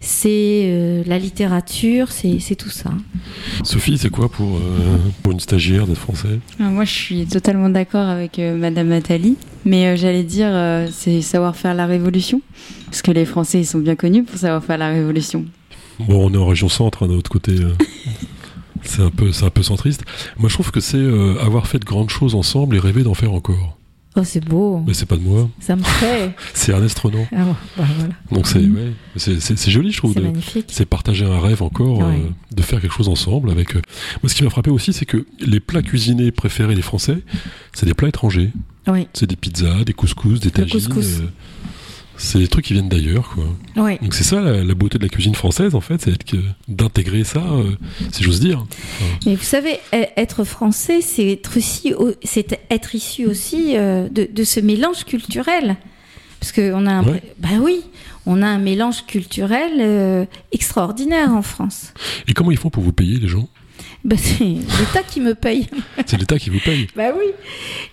S2: c'est euh, la littérature, c'est c'est tout ça.
S1: Sophie, c'est quoi pour, euh, pour une stagiaire d'être français?
S4: Moi, je suis totalement d'accord avec euh, Madame Attali, mais euh, j'allais dire, euh, c'est savoir faire la révolution, parce que les Français, ils sont bien connus pour savoir faire la révolution.
S1: Bon, on est en région centre, hein, de l'autre côté. euh, c'est un peu, un peu centriste. Moi, je trouve que c'est euh, avoir fait de grandes choses ensemble et rêver d'en faire encore.
S2: Oh, c'est beau,
S1: Mais c'est pas de moi,
S2: ça me fait.
S1: c'est Ernest Renan.
S2: Ah, bah, voilà.
S1: Donc c'est,
S2: Mhm.
S1: ouais, c'est, joli, je trouve.
S2: C'est magnifique.
S1: c'est partager un rêve encore, euh, de faire quelque chose ensemble avec. euh, Moi, ce qui m'a frappé aussi, c'est que les plats cuisinés préférés des Français, c'est des plats étrangers.
S2: Oui,
S1: C'est des pizzas, des couscous, des tagines.
S2: couscous.
S1: euh, c'est des trucs qui viennent d'ailleurs, quoi. Donc c'est ça la, la beauté de la cuisine française, en fait, c'est d'intégrer ça, euh, si j'ose dire.
S2: Mais vous savez, e- être français, c'est être issu, au- c'est être issu aussi euh, de, de ce mélange culturel. Parce que on a, un,
S1: Ouais.
S2: bah oui, on a un mélange culturel euh, extraordinaire en France.
S1: Et comment ils font pour vous payer, les gens?
S2: Bah, c'est l'État qui me paye.
S1: C'est l'État qui vous paye.
S2: Bah oui.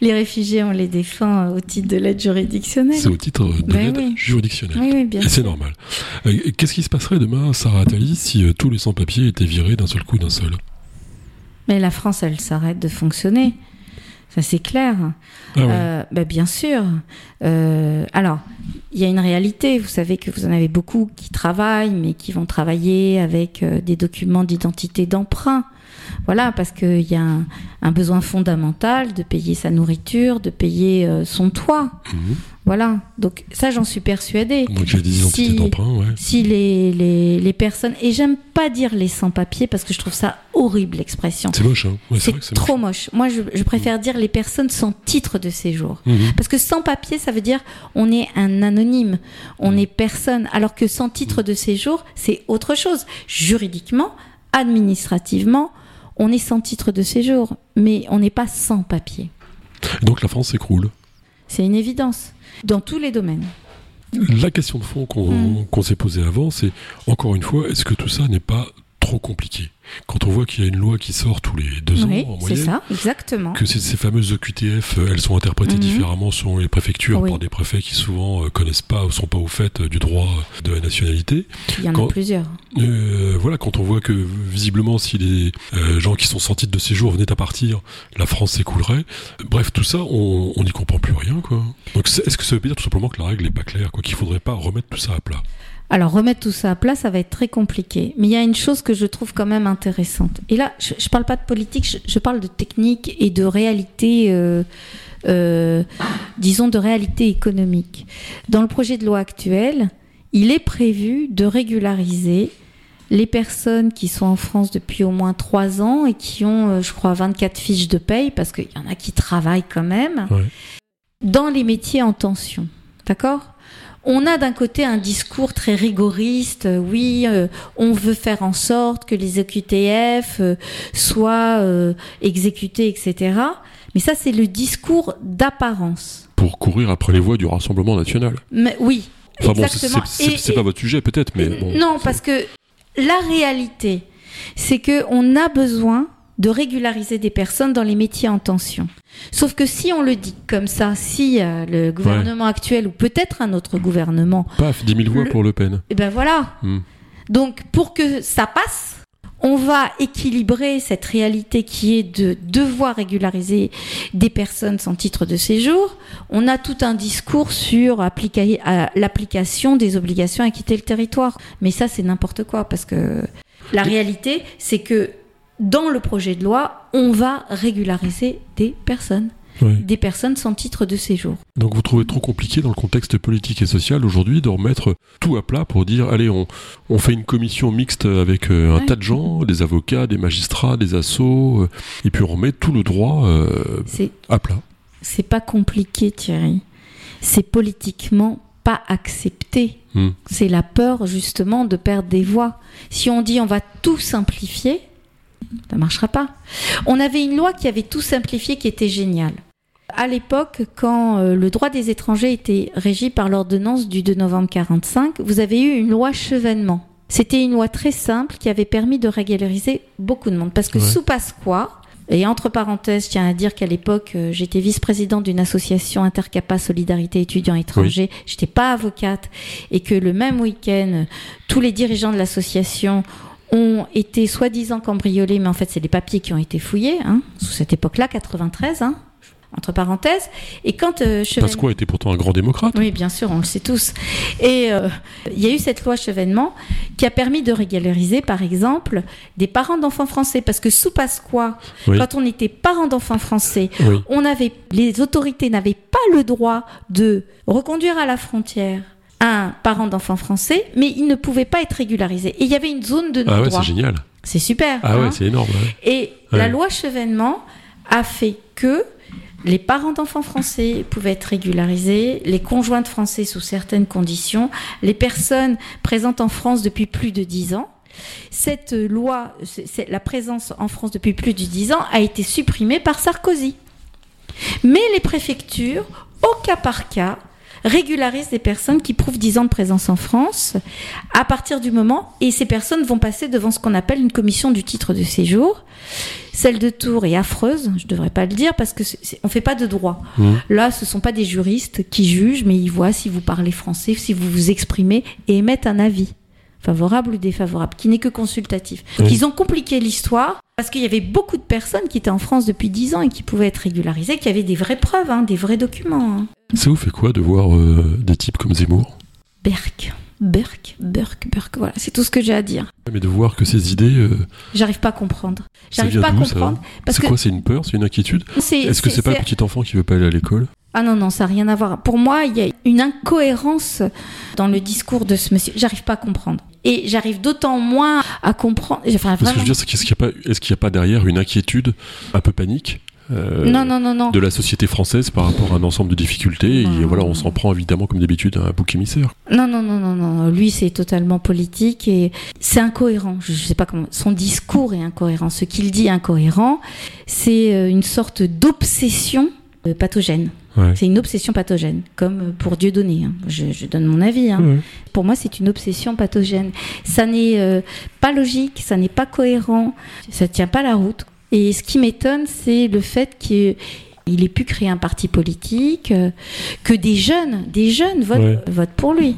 S2: Les réfugiés, on les défend au titre de l'aide juridictionnelle.
S1: C'est au titre de
S2: Ben
S1: l'aide
S2: oui.
S1: juridictionnelle.
S2: Oui, oui, bien
S1: Et
S2: sûr.
S1: c'est normal. Euh, Qu'est-ce qui se passerait demain, Sarah Attali, si euh, tous les sans-papiers étaient virés d'un seul coup, d'un seul?
S2: Mais la France, elle s'arrête de fonctionner. Ça, c'est clair.
S1: Ah ouais.
S2: Euh, bah, bien sûr. Euh, alors, il y a une réalité. Vous savez que vous en avez beaucoup qui travaillent, mais qui vont travailler avec euh, des documents d'identité d'emprunt. Voilà, parce qu'il y a un, un, besoin fondamental de payer sa nourriture, de payer euh, son toit.
S1: Mhm.
S2: Voilà, donc ça j'en suis persuadée.
S1: Moi j'ai des identités
S2: Si-
S1: d'emprunt, ouais.
S2: Si les, les, les personnes, et j'aime pas dire les sans-papiers parce que je trouve ça horrible l'expression.
S1: C'est moche, hein. Ouais, c'est
S2: trop moche. Moi je, je préfère dire les personnes sans titre de séjour.
S1: Mhm.
S2: Parce que sans papier, ça veut dire on est un anonyme, on est personne. Alors que sans titre de séjour, c'est autre chose. Juridiquement, administrativement, on est sans titre de séjour, mais on n'est pas sans papier.
S1: Donc la France s'écroule.
S2: C'est une évidence dans tous les domaines.
S1: La question de fond qu'on
S2: Mm.
S1: s'est posée avant, c'est encore une fois, est-ce que tout ça n'est pas trop compliqué Quand on voit qu'il y a une loi qui sort tous les deux ans
S2: Oui,
S1: en
S2: c'est
S1: moyenne,
S2: ça, exactement.
S1: que ces, ces fameuses EQTF, euh, elles sont interprétées
S2: Mhm.
S1: différemment selon les préfectures
S2: Oui.
S1: par des préfets qui souvent euh, connaissent pas ou sont pas au fait euh, du droit de la nationalité.
S2: Il y en
S1: quand-
S2: a plusieurs.
S1: Euh, voilà, quand on voit que visiblement si les euh, gens qui sont sans titre de séjour venaient à partir, la France s'écoulerait. Bref, tout ça, on n'y comprend plus rien, quoi. Donc est-ce que ça veut dire tout simplement que la règle n'est pas claire, quoi, qu'il faudrait pas remettre tout ça à plat?
S2: Alors remettre tout ça à plat, ça va être très compliqué. Mais il y a une chose que je trouve quand même intéressante. Et là, je, je parle pas de politique, je, je parle de technique et de réalité, euh, euh, disons de réalité économique. Dans le projet de loi actuel, il est prévu de régulariser les personnes qui sont en France depuis au moins trois ans et qui ont, euh, je crois, 24 fiches de paye, parce qu'il y en a qui travaillent quand même, dans les métiers en tension. D'accord? On a d'un côté un discours très rigoriste, euh, oui, euh, on veut faire en sorte que les EQTF euh, soient euh, exécutés, etc. Mais ça, c'est le discours d'apparence.
S1: Pour courir après les voies du Rassemblement national.
S2: Mais oui,
S1: Enfin bon, c'est-
S2: exactement.
S1: pas votre sujet peut-être, mais bon.
S2: non, parce que la réalité, c'est que on a besoin de régulariser des personnes dans les métiers en tension. Sauf que si on le dit comme ça, si euh, le gouvernement actuel ou peut-être un autre gouvernement,
S1: Paf, 10 000 voix
S2: Le-
S1: pour Le Pen.
S2: eh ben voilà.
S1: Hmm.
S2: Donc pour que ça passe, on va équilibrer cette réalité qui est de devoir régulariser des personnes sans titre de séjour. On a tout un discours sur à l'application des obligations à quitter le territoire. Mais ça, c'est n'importe quoi parce que la réalité, c'est que dans le projet de loi, on va régulariser des personnes, des personnes sans titre de séjour.
S1: Donc vous trouvez trop compliqué dans le contexte politique et social aujourd'hui de remettre tout à plat pour dire allez on, on fait une commission mixte avec euh, un
S2: Ouais.
S1: tas de gens, des avocats, des magistrats, des assos, euh, et puis on remet tout le droit euh, à plat.
S2: c'est pas compliqué, Thierry. C'est politiquement pas accepté.
S1: Hmm.
S2: C'est la peur justement de perdre des voix. Si on dit on va tout simplifier, ça marchera pas. On avait une loi qui avait tout simplifié, qui était géniale. À l'époque, quand euh, le droit des étrangers était régi par l'ordonnance du 2 novembre 45, vous avez eu une loi chevènement. C'était une loi très simple qui avait permis de régulariser beaucoup de monde. Parce que
S1: Ouais.
S2: sous Pasqua, et entre parenthèses, je tiens à dire qu'à l'époque, euh, j'étais vice-présidente d'une association Intercapa Solidarité étudiants étrangers. J'étais pas avocate et que le même week-end, tous les dirigeants de l'association ont été soi-disant cambriolés, mais en fait, c'est les papiers qui ont été fouillés, hein, sous cette époque-là, 93, hein, entre parenthèses. Et quand euh, Chevènement-
S1: Pasqua était pourtant un grand démocrate.
S2: oui, bien sûr, on le sait tous. Et euh, il y a eu cette loi Chevènement qui a permis de régulariser, par exemple, des parents d'enfants français. Parce que sous Pasqua,
S1: Oui.
S2: quand on était parent d'enfants français,
S1: Oui.
S2: on avait, les autorités n'avaient pas le droit de reconduire à la frontière un parent d'enfant français, mais il ne pouvait pas être régularisé. Et il y avait une zone de
S1: Ah ouais,
S2: non-droit.
S1: c'est génial.
S2: c'est super.
S1: Ah
S2: hein
S1: ouais, c'est énorme. ouais.
S2: et
S1: Ouais.
S2: la loi Chevènement a fait que les parents d'enfants français pouvaient être régularisés, les conjoints de français sous certaines conditions, les personnes présentes en France depuis plus de 10 ans. Cette loi, la présence en France depuis plus de 10 ans a été supprimée par Sarkozy. Mais les préfectures, au cas par cas, régularisent des personnes qui prouvent 10 ans de présence en France à partir du moment, et ces personnes vont passer devant ce qu'on appelle une commission du titre de séjour. Celle de Tours est affreuse, je devrais pas le dire, parce que on fait pas de droit.
S1: Mmh.
S2: Là, ce sont pas des juristes qui jugent, mais ils voient si vous parlez français, si vous vous exprimez, et émettent un avis, favorable ou défavorable, qui n'est que consultatif.
S1: Oui.
S2: Ils ont compliqué l'histoire, parce qu'il y avait beaucoup de personnes qui étaient en France depuis 10 ans et qui pouvaient être régularisées, qui avaient des vraies preuves, hein, des vrais documents. hein.
S1: Ça vous fait quoi de voir euh, des types comme Zemmour?
S2: Berk, Berk, Berk, Berk. Voilà, c'est tout ce que j'ai à dire.
S1: Mais de voir que ces idées, euh,
S2: J'arrive pas à comprendre. J'arrive pas à comprendre.
S1: C'est
S2: que
S1: quoi C'est une peur C'est une inquiétude? Est-ce que c'est pas le petit enfant qui veut pas aller à l'école?
S2: Ah non, non, ça n'a rien à voir. Pour moi, il y a une incohérence dans le discours de ce monsieur. J'arrive pas à comprendre. Et j'arrive d'autant moins à comprendre. Enfin,
S1: Ce que je
S2: vraiment.
S1: veux dire, c'est qu'est-ce qu'il y a pas Est-ce qu'il n'y a pas derrière une inquiétude un peu panique? Euh,
S2: Non, non, non, non.
S1: de la société française par rapport à un ensemble de difficultés et voilà, on s'en prend évidemment comme d'habitude à un bouc émissaire.
S2: Non, non, non, non, non. Lui, c'est totalement politique et c'est incohérent. Je, je sais pas comment. Son discours est incohérent. Ce qu'il dit est incohérent. C'est euh, une sorte d'obsession euh, pathogène.
S1: Ouais.
S2: C'est une obsession pathogène, comme pour Dieudonné. hein. Je, je donne mon avis. hein.
S1: Ouais.
S2: Pour moi, c'est une obsession pathogène. Ça n'est euh, pas logique, ça n'est pas cohérent, ça tient pas la route. Et ce qui m'étonne, c'est le fait qu'il ait pu créer un parti politique, euh, que des jeunes, des jeunes votent,
S1: Ouais.
S2: votent pour lui.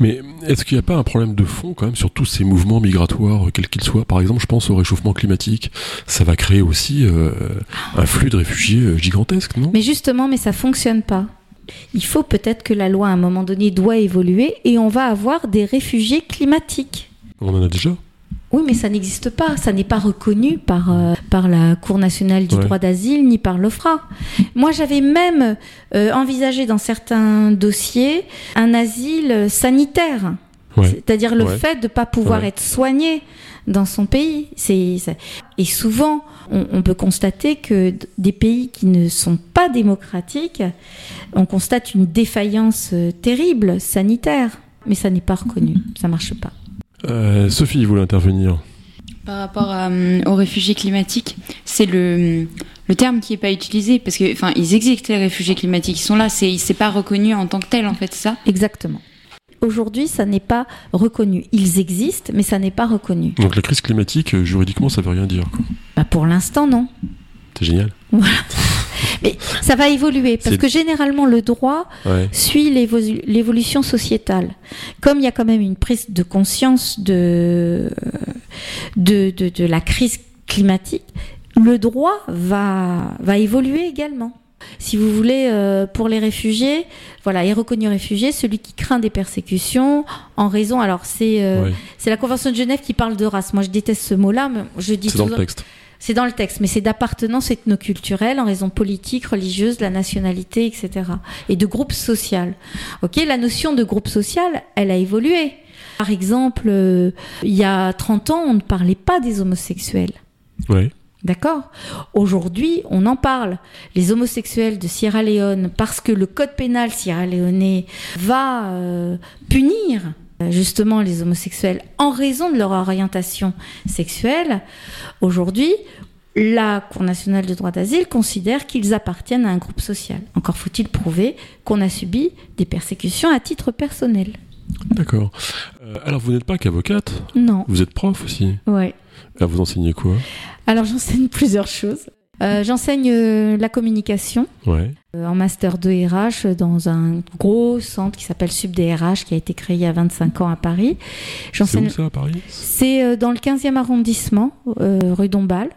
S1: Mais est-ce qu'il n'y a pas un problème de fond quand même sur tous ces mouvements migratoires, quels qu'ils soient? Par exemple, je pense au réchauffement climatique. Ça va créer aussi euh, un flux de réfugiés euh, gigantesque, non?
S2: Mais justement, mais ça fonctionne pas. Il faut peut-être que la loi, à un moment donné, doit évoluer et on va avoir des réfugiés climatiques.
S1: On en a déjà?
S2: Oui, mais ça n'existe pas. Ça n'est pas reconnu par, euh, par la Cour nationale du
S1: Ouais.
S2: droit d'asile ni par l'OFRA. Moi, j'avais même euh, envisagé dans certains dossiers un asile sanitaire.
S1: Ouais.
S2: C'est-à-dire le
S1: Ouais.
S2: fait de ne pas pouvoir être soigné dans son pays. C'est, Et souvent, on, on peut constater que des pays qui ne sont pas démocratiques, on constate une défaillance euh, terrible sanitaire. Mais ça n'est pas reconnu. Ça marche pas.
S1: Euh, Sophie voulait intervenir.
S4: Par rapport à, euh, aux réfugiés climatiques, c'est le, le terme qui est pas utilisé parce que, enfin, ils existent les réfugiés climatiques, ils sont là, c'est c'est pas reconnu en tant que tel en fait, c'est ça?
S2: Exactement. Aujourd'hui, ça n'est pas reconnu. Ils existent, mais ça n'est pas reconnu.
S1: Donc la crise climatique, euh, juridiquement, ça veut rien dire. quoi.
S2: Bah, pour l'instant, non.
S1: C'est génial.
S2: Mais ça va évoluer parce que généralement, le droit
S1: Ouais.
S2: suit l'évo- l'évolution sociétale. Comme il y a quand même une prise de conscience de, de, de, de la crise climatique, le droit va, va évoluer également. Si vous voulez, euh, pour les réfugiés, voilà, est reconnu réfugié celui qui craint des persécutions en raison. Alors c'est euh, c'est la Convention de Genève qui parle de race. Moi, je déteste ce mot-là, mais je dis
S1: C'est dans le texte.
S2: C'est dans le texte, mais c'est d'appartenance ethnoculturelle en raison politique, religieuse, de la nationalité, etc. Et de groupe social. Ok, la notion de groupe social, elle a évolué. Par exemple, euh, il y a 30 ans, on ne parlait pas des homosexuels.
S1: Ouais.
S2: D'accord? Aujourd'hui, on en parle. Les homosexuels de Sierra Leone, parce que le code pénal sierra-léonais va euh, punir justement les homosexuels en raison de leur orientation sexuelle, aujourd'hui, la Cour nationale de droit d'asile considère qu'ils appartiennent à un groupe social. Encore faut-il prouver qu'on a subi des persécutions à titre personnel.
S1: D'accord. Euh, alors vous n'êtes pas qu'avocate,
S2: Non,
S1: vous êtes prof aussi? Alors vous enseignez quoi?
S2: Alors j'enseigne plusieurs choses. Euh, j'enseigne euh, la communication.
S1: Ouais.
S2: Euh, en master 2 RH dans un gros centre qui s'appelle SubDRH qui a été créé il y a 25 ans à Paris.
S1: C'est où ça à Paris?
S2: C'est euh, dans le 15e arrondissement, euh, rue Dombasle.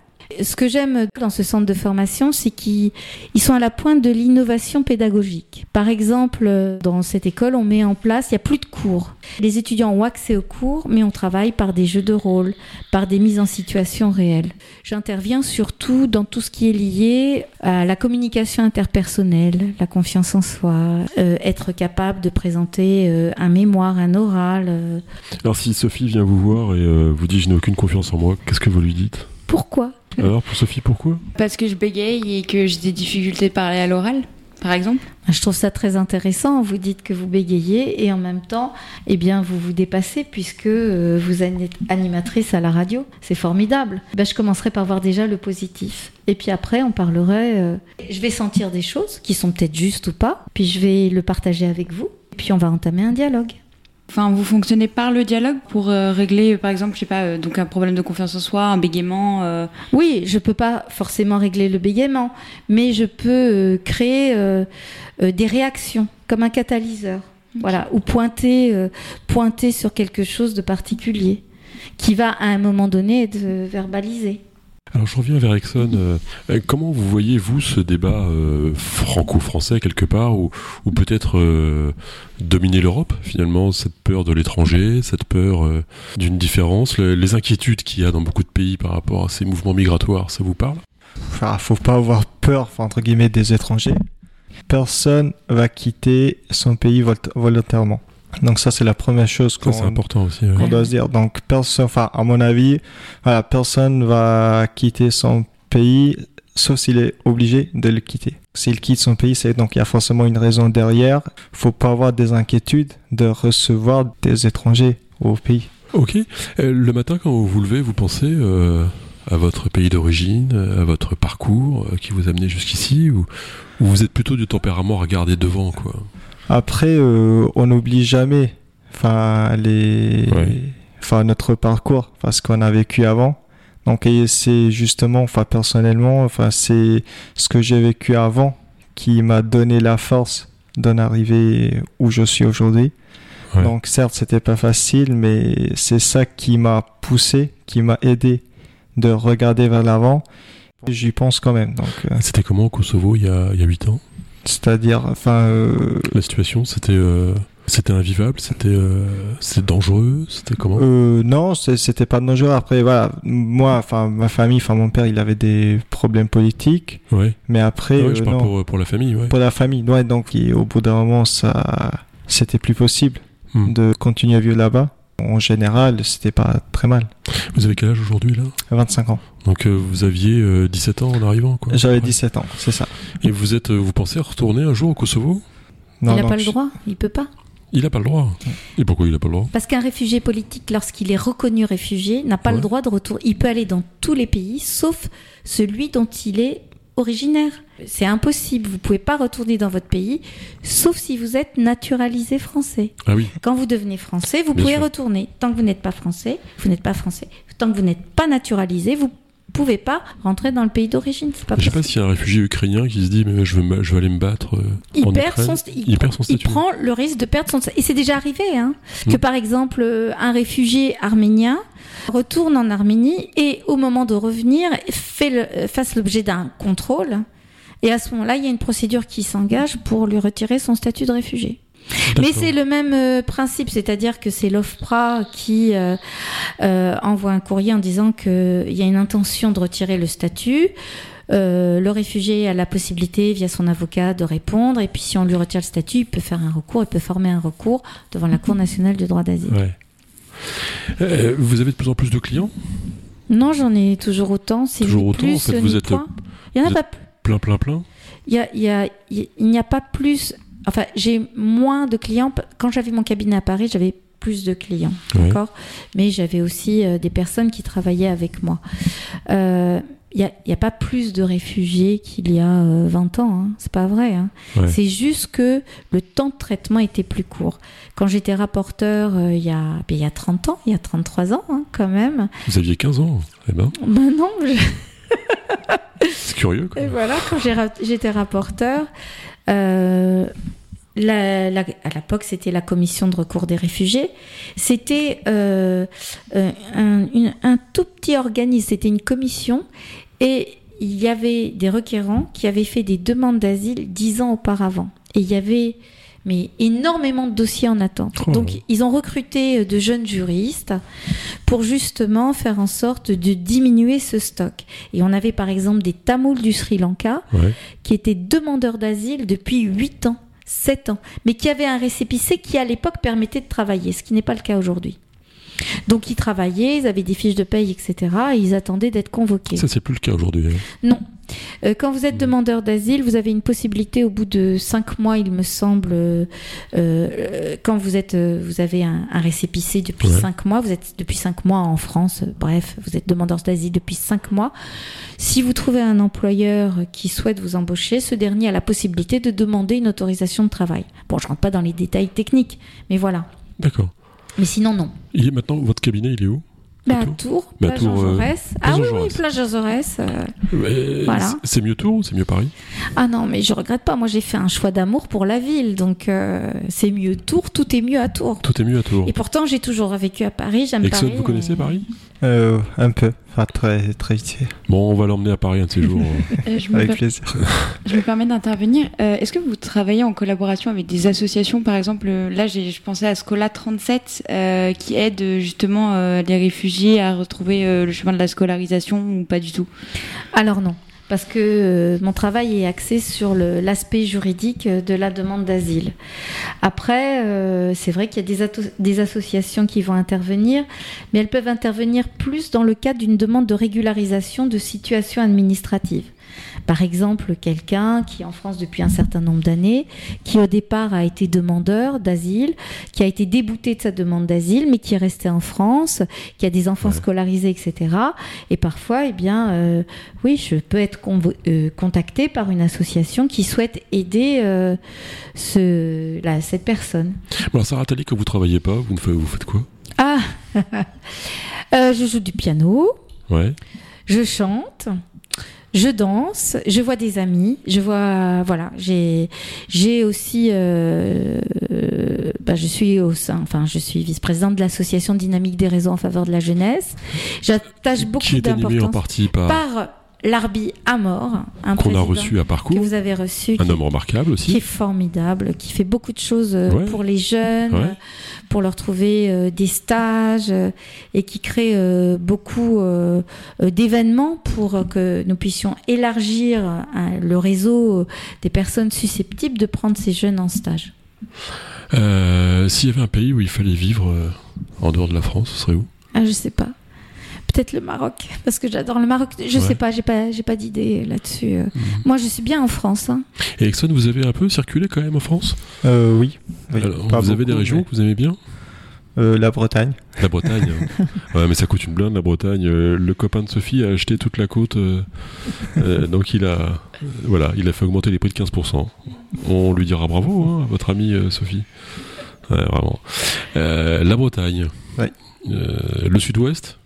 S2: Ce que j'aime dans ce centre de formation, c'est qu'ils ils sont à la pointe de l'innovation pédagogique. Par exemple, dans cette école, on met en place, il n'y a plus de cours. Les étudiants ont accès aux cours, mais on travaille par des jeux de rôle, par des mises en situation réelles. J'interviens surtout dans tout ce qui est lié à la communication interpersonnelle, la confiance en soi, euh, être capable de présenter euh, un mémoire, un oral. euh.
S1: Alors si Sophie vient vous voir et vous dit je n'ai aucune confiance en moi, qu'est-ce que vous lui dites?
S2: Pourquoi
S1: Alors pour Sophie, pourquoi
S4: Parce que je bégaye et que j'ai des difficultés de parler à l'oral, par exemple.
S2: Je trouve ça très intéressant. Vous dites que vous bégayez et en même temps, eh bien, vous vous dépassez puisque euh, vous êtes animatrice à la radio. C'est formidable. Ben, je commencerai par voir déjà le positif. Et puis après, on parlerait. euh, je vais sentir des choses qui sont peut-être justes ou pas. Puis je vais le partager avec vous. Et puis on va entamer un dialogue.
S4: Enfin, vous fonctionnez par le dialogue pour euh, régler, par exemple, je sais pas, euh, donc un problème de confiance en soi, un bégaiement. euh,
S2: Oui, je peux pas forcément régler le bégaiement, mais je peux créer des réactions comme un catalyseur. Voilà, ou pointer, pointer sur quelque chose de particulier qui va à un moment donné être verbalisé.
S1: Alors je reviens vers Exxon. Euh, euh, comment vous voyez, vous, ce débat euh, franco-français quelque part, ou, ou peut-être dominer l'Europe, finalement, cette peur de l'étranger, cette peur d'une différence, les inquiétudes qu'il y a dans beaucoup de pays par rapport à ces mouvements migratoires, ça vous parle?
S3: Enfin, faut pas avoir peur, entre guillemets, des étrangers. Personne va quitter son pays volontairement. Donc ça c'est la première chose qu'on doit se dire. Donc personne, enfin à mon avis, voilà, personne va quitter son pays sauf s'il est obligé de le quitter. S'il quitte son pays, c'est donc il y a forcément une raison derrière. Faut pas avoir des inquiétudes de recevoir des étrangers au pays.
S1: Ok. Euh, le matin quand vous vous levez, vous pensez euh, à votre pays d'origine, à votre parcours euh, qui vous a amené jusqu'ici, ou, ou vous êtes plutôt du tempérament à regarder devant, quoi?
S3: Après, euh, on n'oublie jamais, enfin les, enfin notre parcours, enfin ce qu'on a vécu avant. Donc c'est justement, enfin personnellement, enfin c'est ce que j'ai vécu avant qui m'a donné la force d'en arriver où je suis aujourd'hui. Donc certes, c'était pas facile, mais c'est ça qui m'a poussé, qui m'a aidé de regarder vers l'avant. J'y pense quand même. Donc
S1: euh. c'était comment au Kosovo il y a il y a 8 ans?
S3: C'est-à-dire, enfin. Euh,
S1: la situation, c'était. Euh, c'était invivable, c'était euh, dangereux, c'était comment?
S3: Euh, Non, c'était pas dangereux. Après, voilà, moi, enfin ma famille, enfin mon père, il avait des problèmes politiques.
S1: Ouais.
S3: Mais après,
S1: je parle pour, pour, la famille, ouais.
S3: Pour la famille, ouais. Donc, au bout d'un moment, ça, c'était plus possible hmm. de continuer à vivre là-bas en général, c'était pas très mal.
S1: Vous avez quel âge aujourd'hui là?
S3: 25 ans.
S1: Donc euh, vous aviez 17 euh, ans en arrivant quoi
S3: J'avais 17 ans, c'est ça.
S1: Et vous êtes vous pensez retourner un jour au Kosovo?
S2: Non, Il n'a pas le droit, il peut pas.
S1: Il n'a pas le droit. Et pourquoi il n'a pas le droit?
S2: Parce qu'un réfugié politique, lorsqu'il est reconnu réfugié, n'a pas le droit de retour. Il peut aller dans tous les pays, sauf celui dont il est originaire. C'est impossible. Vous pouvez pas retourner dans votre pays, sauf si vous êtes naturalisé français.
S1: Ah oui.
S2: Quand vous devenez français, vous pouvez retourner. Tant que vous n'êtes pas français, vous n'êtes pas français. Tant que vous n'êtes pas naturalisé, vous pouvez pas rentrer dans le pays d'origine.
S1: Je sais pas s'il y a un réfugié ukrainien qui se dit mais je veux, je vais aller me battre. Euh, il, perd son, il, perd son statut.
S2: Il prend le risque de perdre son statut. Et c'est déjà arrivé, hein, hmm. que par exemple euh, un réfugié arménien retourne en Arménie et au moment de revenir fait le, fasse l'objet d'un contrôle. Et à ce moment-là, il y a une procédure qui s'engage pour lui retirer son statut de réfugié. Mais c'est le même euh, principe, c'est-à-dire que c'est l'OFPRA qui euh, euh, envoie un courrier en disant qu'il y a une intention de retirer le statut. le réfugié a la possibilité, via son avocat, de répondre. Et puis, si on lui retire le statut, il peut faire un recours, il peut former un recours devant la Cour nationale du droit d'asile.
S1: vous avez de plus en plus de clients?
S2: Non, j'en ai toujours autant.
S1: Toujours autant. en fait, vous êtes.
S2: Il y en a pas
S1: plein, plein, plein?
S2: A, a, il n'y a pas plus Enfin, j'ai moins de clients. Quand j'avais mon cabinet à Paris, j'avais plus de clients, d'accord? Mais j'avais aussi euh, des personnes qui travaillaient avec moi. Il euh, n'y a, pas plus de réfugiés qu'il y a 20 euh, ans, hein. c'est pas vrai. Hein. C'est juste que le temps de traitement était plus court. Quand j'étais rapporteur il y, a, ben, y a 30 ans, il y a 33 ans hein, quand même.
S1: Vous aviez 15 ans, eh ben.
S2: Ben non.
S1: C'est curieux. Quoi.
S2: Et voilà, quand j'étais rapporteur, euh, la, à l'époque, c'était la commission de recours des réfugiés. C'était euh, euh, un, un, tout petit organisme, c'était une commission, et il y avait des requérants qui avaient fait des demandes d'asile dix ans auparavant. Et il y avait mais énormément de dossiers en attente. Oh. Donc ils ont recruté euh, de jeunes juristes pour justement faire en sorte de diminuer ce stock. Et on avait par exemple des Tamouls du Sri Lanka qui étaient demandeurs d'asile depuis 8 ans, 7 ans, mais qui avaient un récépissé qui à l'époque permettait de travailler, ce qui n'est pas le cas aujourd'hui. Donc ils travaillaient, ils avaient des fiches de paye, etc. Et ils attendaient d'être convoqués.
S1: Ça, c'est plus le cas aujourd'hui. Hein.
S2: Non. Euh, quand vous êtes demandeur d'asile, vous avez une possibilité au bout de cinq mois, il me semble, euh, euh, quand vous êtes, vous avez un, récépissé depuis cinq mois, vous êtes depuis cinq mois en France, bref, vous êtes demandeur d'asile depuis cinq mois. Si vous trouvez un employeur qui souhaite vous embaucher, ce dernier a la possibilité de demander une autorisation de travail. Bon, je rentre pas dans les détails techniques, mais voilà.
S1: D'accord.
S2: Mais sinon, non.
S1: Il est maintenant, votre cabinet, il est où?
S2: Bah, à Tours, bah, plage Jean Jaurès. ah oui, oui, plage Jaurès.
S1: Euh, voilà. C'est mieux Tours ou c'est mieux Paris?
S2: Ah non, mais je regrette pas. Moi, j'ai fait un choix d'amour pour la ville, donc euh, c'est mieux Tours. Tout est mieux à Tours.
S1: Tout est mieux à Tours.
S2: Et pourtant, j'ai toujours vécu à Paris. J'aime Paris.
S1: vous connaissez Paris?
S3: Euh, un peu, enfin très, très vite fait.
S1: Bon, on va l'emmener à Paris un de ces jours.
S4: Euh, je, me
S3: Avec
S4: per-
S3: plaisir.
S4: je me permets d'intervenir. Euh, Est-ce que vous travaillez en collaboration avec des associations Par exemple, euh, là, j'ai- je pensais à Scola 37, euh, qui aide euh, justement euh, les réfugiés à retrouver euh, le chemin de la scolarisation ou pas du tout?
S2: Alors non, parce que euh, mon travail est axé sur l'aspect juridique euh, de la demande d'asile. Après, euh, c'est vrai qu'il y a des, des associations qui vont intervenir, mais elles peuvent intervenir plus dans le cadre d'une demande de régularisation de situation administrative. Par exemple, quelqu'un qui est en France depuis un certain nombre d'années, qui au départ a été demandeur d'asile, qui a été débouté de sa demande d'asile, mais qui est resté en France, qui a des enfants
S1: Ouais.
S2: scolarisés, etc. Et parfois, eh bien, euh, oui, je peux être convo- euh, contactée par une association qui souhaite aider euh, ce, cette personne.
S1: Alors, Sarah Tali, quand vous travaillez pas, vous, faites, vous faites quoi?
S2: Ah Je joue du piano,
S1: Ouais.
S2: je chante. Je danse, je vois des amis, je vois, voilà, j'ai, j'ai aussi, euh, bah, je suis au sein, enfin, je suis vice-présidente de l'association dynamique des réseaux en faveur de la jeunesse. J'attache beaucoup
S1: Qui est animé en
S2: d'importance
S1: partie par,
S2: par l'Arbi Amor, un
S1: qu'on a reçu à
S2: que
S1: parcours,
S2: vous avez reçu,
S1: un
S2: qui,
S1: homme remarquable
S2: qui est
S1: aussi.
S2: formidable, qui fait beaucoup de choses euh,
S1: Ouais.
S2: pour les jeunes,
S1: Ouais.
S2: euh, pour leur trouver euh, des stages et qui crée beaucoup d'événements pour que nous puissions élargir le réseau des personnes susceptibles de prendre ces jeunes en stage.
S1: Euh, S'il y avait un pays où il fallait vivre en dehors de la France, ce serait où?
S2: Ah, je sais pas. Peut-être le Maroc, parce que j'adore le Maroc. Je
S1: Ouais.
S2: sais pas, j'ai pas, j'ai pas d'idée là-dessus. euh. Moi, je suis bien en France. hein.
S1: Et Exxon, vous avez un peu circulé quand même en France?
S3: Euh, oui. oui.
S1: Alors,
S3: Pas
S1: Vous avez des régions
S3: mais-
S1: que vous aimez bien?
S3: Euh, la Bretagne.
S1: La Bretagne. hein. ouais, mais ça coûte une blinde, la Bretagne. Euh, Le copain de Sophie a acheté toute la côte. euh, donc il a, voilà, il a fait augmenter les prix de 15%. On lui dira bravo, hein, à votre amie Sophie. Ouais, vraiment. Euh, la Bretagne.
S3: Ouais.
S1: Euh, le sud-ouest?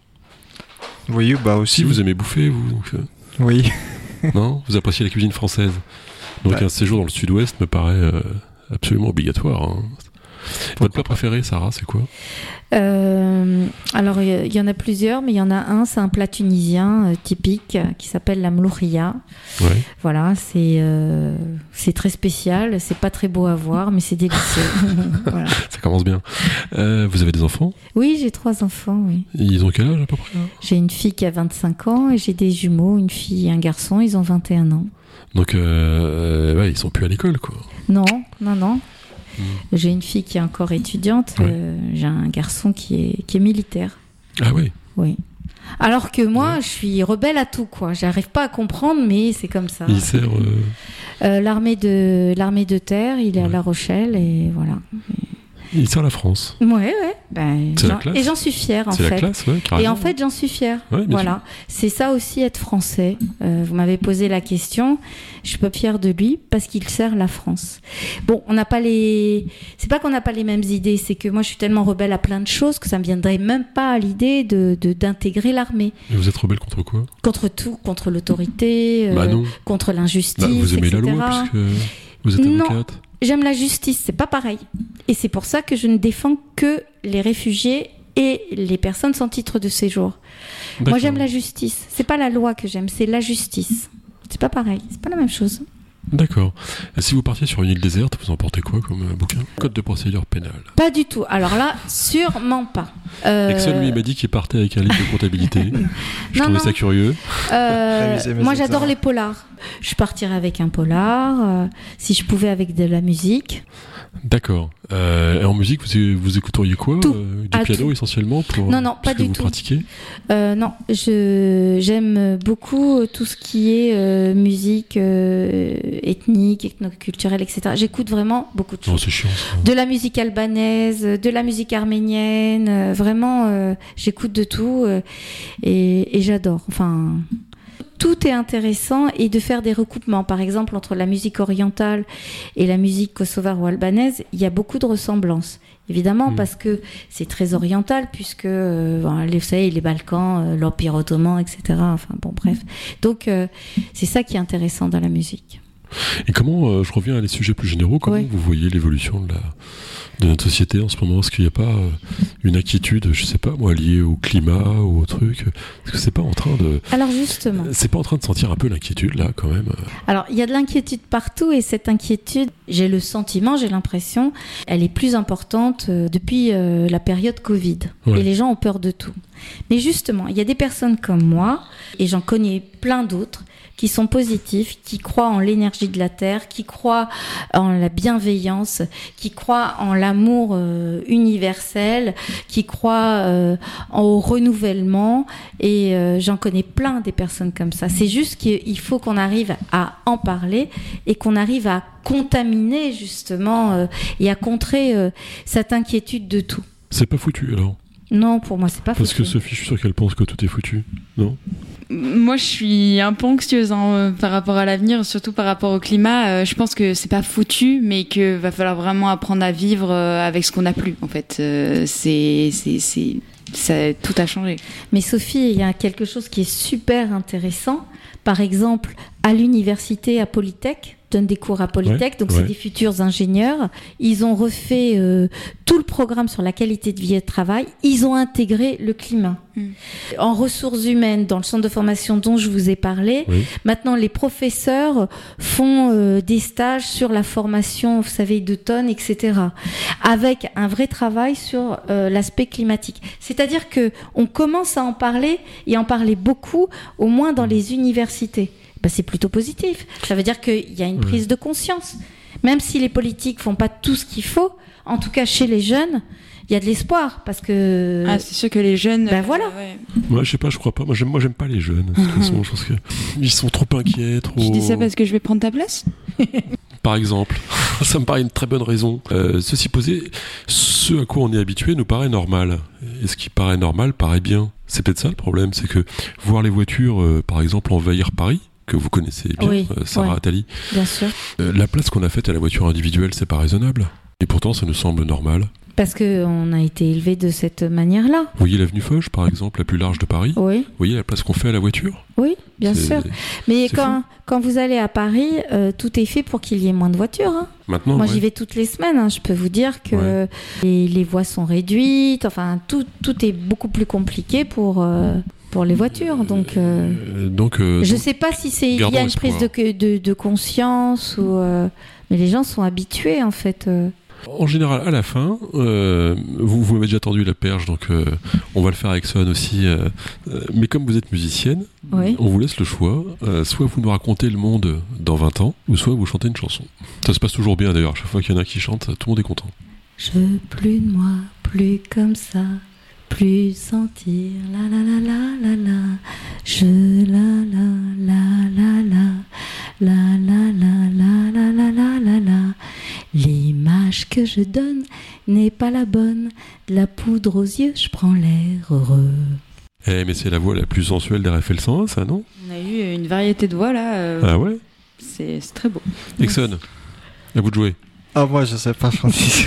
S3: Oui, bah aussi.
S1: Si vous aimez bouffer, vous. donc, euh,
S3: Oui.
S1: non Vous appréciez la cuisine française. Donc
S3: Ouais.
S1: un séjour dans le sud-ouest me paraît euh, absolument obligatoire. hein. Votre plat préféré, Sarah, c'est quoi?
S2: Alors, il y- en a plusieurs, mais il y en a un, c'est un plat tunisien euh, typique euh, qui s'appelle la mlouria.
S1: Ouais.
S2: Voilà, c'est euh, c'est très spécial, c'est pas très beau à voir, mais c'est délicieux. Voilà.
S1: Ça commence bien. Euh, vous avez des enfants?
S2: Oui, j'ai trois enfants, oui.
S1: Ils ont quel âge à peu près?
S2: J'ai une fille qui a 25 ans et j'ai des jumeaux, une fille et un garçon, ils ont 21 ans.
S1: Donc, euh, ouais, ils sont plus à l'école, quoi.
S2: Non, non, non.
S1: Mm.
S2: J'ai une fille qui est encore étudiante, euh, j'ai un garçon qui est, qui est militaire.
S1: Ah ouais.
S2: Oui. Alors que moi, je suis rebelle à tout, quoi. J'arrive pas à comprendre, mais c'est comme ça.
S1: Il sert. euh,
S2: Euh, l'armée de l'armée de terre, il est à. La Rochelle et voilà.
S1: Il sert la France.
S2: Ouais, ouais. Ben,
S1: la
S2: et j'en suis fière en
S1: C'est la
S2: fait.
S1: classe, ouais.
S2: Et en fait, j'en suis fière.
S1: Ouais,
S2: voilà. C'est ça aussi être français. Euh, vous m'avez posé la question. Je suis pas fière de lui parce qu'il sert la France. Bon, on n'a pas les. C'est pas qu'on n'a pas les mêmes idées. C'est que moi, je suis tellement rebelle à plein de choses que ça me viendrait même pas à l'idée de d'intégrer l'armée.
S1: Et vous êtes rebelle contre quoi?
S2: Contre tout, contre l'autorité, euh,
S1: Bah non.
S2: contre l'injustice.
S1: Bah, vous aimez la
S2: etc.
S1: loi puisque vous êtes
S2: Non. J'aime la justice, c'est pas pareil. Et c'est pour ça que je ne défends que les réfugiés et les personnes sans titre de séjour. Moi, j'aime la justice. C'est pas la loi que j'aime, c'est la justice. C'est pas pareil, c'est pas la même chose.
S1: D'accord. Et Si vous partiez sur une île déserte, vous emportez quoi comme euh, bouquin? Code de procédure pénale.
S2: Pas du tout. Alors là, sûrement pas. Euh,
S1: Exxon, lui, il m'a dit qu'il partait avec un livre de comptabilité. Je
S2: Non,
S1: trouvais
S2: non.
S1: ça curieux.
S2: euh, moi, j'adore les polars. Je partirais avec un polar. euh, si je pouvais avec de la musique.
S1: D'accord. Euh, et en musique, vous, vous écouteriez quoi
S2: Tout.
S1: Euh, Du
S2: Ah,
S1: piano
S2: tout.
S1: essentiellement pour
S2: Non, non, pas du
S1: vous
S2: tout.
S1: pratiquez
S2: Euh, non, j'aime beaucoup tout ce qui est euh, musique euh, ethnique, ethnoculturelle, etc. J'écoute vraiment beaucoup de
S1: Non,
S2: choses.
S1: chiant. ça.
S2: De la musique albanaise, de la musique arménienne, euh, vraiment, euh, j'écoute de tout euh, et, et j'adore. Enfin, tout est intéressant et de faire des recoupements, par exemple, entre la musique orientale et la musique kosovare ou albanaise, il y a beaucoup de ressemblances. Évidemment,
S1: Mm.
S2: parce que c'est très oriental, puisque, euh, bon, vous savez, les Balkans, euh, l'Empire ottoman, etc. Enfin, bon, bref. Donc, euh, c'est ça qui est intéressant dans la musique.
S1: Et comment, euh, je reviens à des sujets plus généraux, comment
S2: Ouais.
S1: vous voyez l'évolution de la, de notre société en ce moment? Est-ce qu'il n'y a pas euh, une inquiétude, je sais pas moi, liée au climat ou au truc? Est-ce que c'est pas en train de.
S2: Alors justement.
S1: C'est pas en train de sentir un peu l'inquiétude là quand même?
S2: Alors il y a de l'inquiétude partout et cette inquiétude, j'ai le sentiment, j'ai l'impression, elle est plus importante euh, depuis euh, la période Covid.
S1: Ouais.
S2: Et les gens ont peur de tout. Mais justement, il y a des personnes comme moi, et j'en connais plein d'autres, qui sont positifs, qui croient en l'énergie de la Terre, qui croient en la bienveillance, qui croient en l'amour euh, universel, qui croient euh, au renouvellement. Et euh, j'en connais plein des personnes comme ça. C'est juste qu'il faut qu'on arrive à en parler et qu'on arrive à contaminer justement et à contrer cette inquiétude de tout.
S1: C'est pas foutu alors?
S2: Non, pour moi, c'est pas
S1: Parce que
S2: foutu.
S1: Sophie, je suis sûr qu'elle pense que tout est foutu. Non?
S4: Moi, je suis un peu anxieuse hein, euh, par rapport à l'avenir, surtout par rapport au climat. Euh, je pense que c'est pas foutu, mais que va falloir vraiment apprendre à vivre euh, avec ce qu'on a plus. En fait, c'est, c'est, ça, tout a changé.
S2: Mais Sophie, il y a quelque chose qui est super intéressant. Par exemple, à l'université à Polytech, donne des cours à Polytech, donc
S1: ouais.
S2: c'est des futurs ingénieurs. Ils ont refait euh, tout le programme sur la qualité de vie et de travail. Ils ont intégré le climat.
S4: Mm.
S2: En ressources humaines, dans le centre de formation dont je vous ai parlé,
S1: Oui.
S2: maintenant les professeurs font euh, des stages sur la formation, vous savez, d'automne, etc. Avec un vrai travail sur euh, l'aspect climatique. C'est-à-dire que on commence à en parler et en parler beaucoup, au moins dans les universités. Ben, c'est plutôt positif. Ça veut dire qu'il y a une
S1: Ouais.
S2: prise de conscience. Même si les politiques font pas tout ce qu'il faut, en tout cas chez les jeunes, il y a de l'espoir parce que
S4: Ah, c'est sûr que les jeunes.
S2: Ben
S4: euh,
S2: voilà.
S4: ouais.
S1: Moi, je sais pas, je crois pas. Moi, j'aime, moi, j'aime pas les jeunes. De toute façon, je pense que ils sont trop inquiets, trop.
S4: Tu dis ça parce que je vais prendre ta place
S1: Par exemple, ça me paraît une très bonne raison. Euh, ceci posé, ce à quoi on est habitué nous paraît normal. Et ce qui paraît normal paraît bien. C'est peut-être ça le problème, c'est que voir les voitures, euh, par exemple, envahir Paris, que vous connaissez bien,
S2: Oui,
S1: euh, Sarah
S2: ouais.
S1: Attali,
S2: bien sûr.
S1: euh, la place qu'on a faite à la voiture individuelle, c'est pas raisonnable. Et pourtant, ça nous semble normal.
S2: Parce que on a été élevé de cette manière-là.
S1: Vous voyez l'avenue Foch, par exemple, la plus large de Paris?
S2: Oui,
S1: Vous voyez la place qu'on fait à la voiture?
S2: Oui, bien sûr. Mais quand, quand vous allez à Paris, euh, tout est fait pour qu'il y ait moins de voitures. hein.
S1: Maintenant,
S2: Moi,
S1: ouais.
S2: j'y vais toutes les semaines. hein. Je peux vous dire que
S1: Ouais.
S2: les, les voies sont réduites. Enfin, tout, tout est beaucoup plus compliqué pour, euh, pour les voitures. Donc, euh,
S1: Euh, donc, euh,
S2: je
S1: donc-
S2: sais pas si c'est il y a une prise de, de, de conscience ou. euh, mais les gens sont habitués en fait.
S1: En général, à la fin, vous, vous m'avez déjà tendu la perche, donc on va le faire avec Son aussi. mais comme vous êtes musicienne,
S2: Oui.
S1: on vous laisse le choix. Soit vous nous racontez le monde dans 20 ans, ou soit vous chantez une chanson. Ça se passe toujours bien d'ailleurs. Chaque fois qu'il y en a qui chante, tout le monde est content.
S2: Je veux plus de moi, plus comme ça, plus sentir la la la la la la. Je la la la la la la la la la la la la la la. L'image que je donne n'est pas la bonne. De la poudre aux yeux, je prends l'air heureux.
S1: Eh, mais c'est la voix la plus sensuelle d'RFL 101, ça, non
S4: On a eu une variété de voix là. euh,
S1: Ah ouais
S4: c'est, c'est très beau.
S1: Exxon, à vous de jouer.
S3: Ah, moi, je sais pas chanter.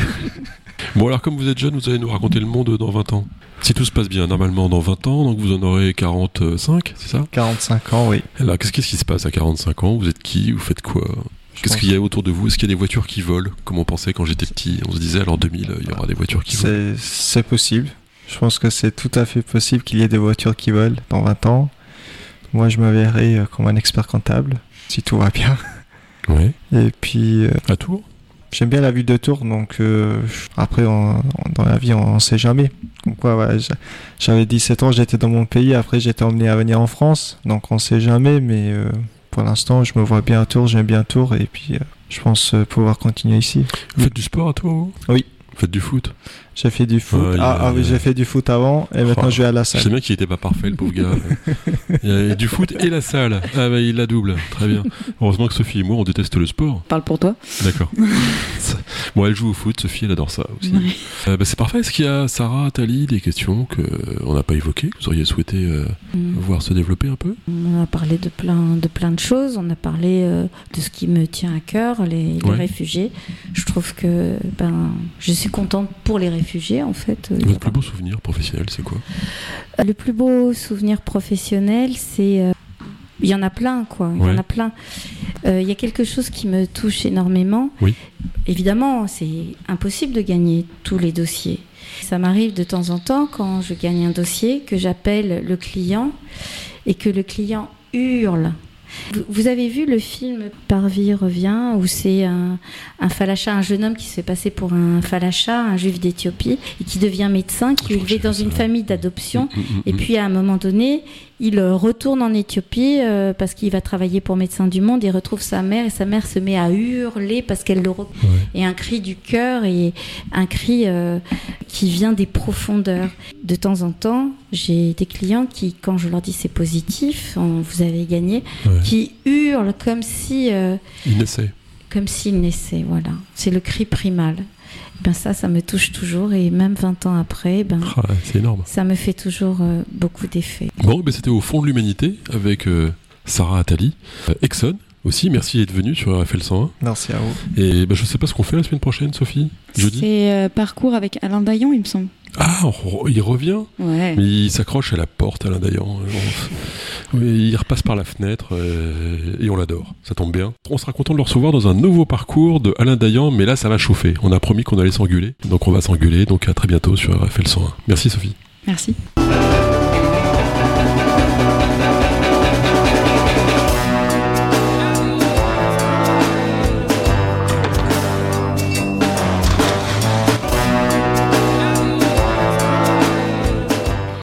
S1: Bon, alors comme vous êtes jeune, vous allez nous raconter le monde dans 20 ans. Si tout se passe bien, normalement dans 20 ans, donc vous en aurez 45, c'est ça?
S3: 45 ans, oui.
S1: Alors, qu'est-ce qu'est-ce qui se passe à 45 ans? Vous êtes qui? Vous faites quoi?
S3: Je
S1: Qu'est-ce qu'il y a autour de vous? Est-ce qu'il y a des voitures qui volent? Comme on pensait quand j'étais petit On se disait, alors 2000, il y aura des voitures qui volent.
S3: C'est possible. Je pense que c'est tout à fait possible qu'il y ait des voitures qui volent dans 20 ans. Moi, je me verrai euh, comme un expert comptable, si tout va bien.
S1: Ouais.
S3: Et puis, euh,
S1: À Tours?
S3: J'aime bien la vue de Tours, donc euh, après, on- on- dans la vie, on ne sait jamais. Comme quoi, j'a- j'avais 17 ans, j'étais dans mon pays, après j'étais emmené à venir en France, donc on ne sait jamais, mais euh, pour l'instant, je me vois bien à Tours, j'aime bien Tours, et puis euh, je pense pouvoir continuer ici.
S1: Vous faites du sport à Tours
S3: Oui.
S1: Vous faites du foot?
S3: J'ai fait du foot.
S1: Ouais, a-
S3: ah, ah oui, j'ai fait du foot avant, et maintenant
S1: Oh,
S3: je vais à la
S1: Je sais
S3: salle.
S1: bien qu'il était pas parfait, le pauvre gars. Il y a du foot et la salle. Ah bah il la double. Très bien. Heureusement que Sophie et moi, on déteste le sport.
S4: Parle pour toi.
S1: D'accord. bon, elle joue au foot. Sophie, elle adore ça aussi.
S4: Ouais.
S1: Euh, bah, c'est parfait. Est-ce qu'il y a, Sarah, Tali, des questions qu'on n'a pas évoquées, que vous auriez souhaité euh,
S2: Mm.
S1: voir se développer un peu?
S2: On a parlé de plein, de plein de choses. On a parlé euh, de ce qui me tient à cœur, les, les
S1: Ouais.
S2: réfugiés. Je trouve que ben, je suis contente pour les réfugiés, en fait. Euh,
S1: Votre plus beau souvenir professionnel, c'est quoi?
S2: Le plus beau souvenir professionnel, c'est euh, il y en a plein, quoi. Il y en a plein. Euh, il y a quelque chose qui me touche énormément.
S1: Oui.
S2: Évidemment, c'est impossible de gagner tous les dossiers. Ça m'arrive de temps en temps quand je gagne un dossier que j'appelle le client et que le client hurle vous avez vu le film Parvis revient, où c'est un, un falacha, un jeune homme qui se fait passer pour un falacha, un juif d'Éthiopie, et qui devient médecin, qui est élevé dans une famille d'adoption. Mm, mm, mm, et puis à un moment donné, il euh, retourne en Éthiopie euh, parce qu'il va travailler pour Médecins du Monde. Il retrouve sa mère et sa mère se met à hurler parce qu'elle le et un cri du cœur et un cri euh, qui vient des profondeurs. De temps en temps, j'ai des clients qui, quand je leur dis c'est positif, vous avez gagné, qui hurlent comme si
S1: ils naissaient.
S2: Comme s'ils naissaient, voilà. C'est le cri primal ben ça, ça me touche toujours et même 20 ans après, ben,
S1: ah, c'est énorme.
S2: ça me fait toujours euh, beaucoup d'effets.
S1: Bon, ben c'était au fond de l'humanité avec euh, Sarah Attali, euh, Exxon aussi. Merci d'être venu sur RFL 101.
S3: Merci à vous.
S1: Et ben, je sais pas ce qu'on fait la semaine prochaine, Sophie. Jeudi.
S4: C'est parcours avec Alain Daillon, il me semble.
S1: Ah, il revient
S4: Ouais.
S1: Mais il s'accroche à la porte, Alain Daillon. Il repasse par la fenêtre euh, et on l'adore. Ça tombe bien. On sera content de le recevoir dans un nouveau parcours de Alain Dayan, mais là ça va chauffer. On a promis qu'on allait s'engueuler, donc on va s'engueuler. Donc à très bientôt sur RFL 101. Merci Sophie.
S4: Merci.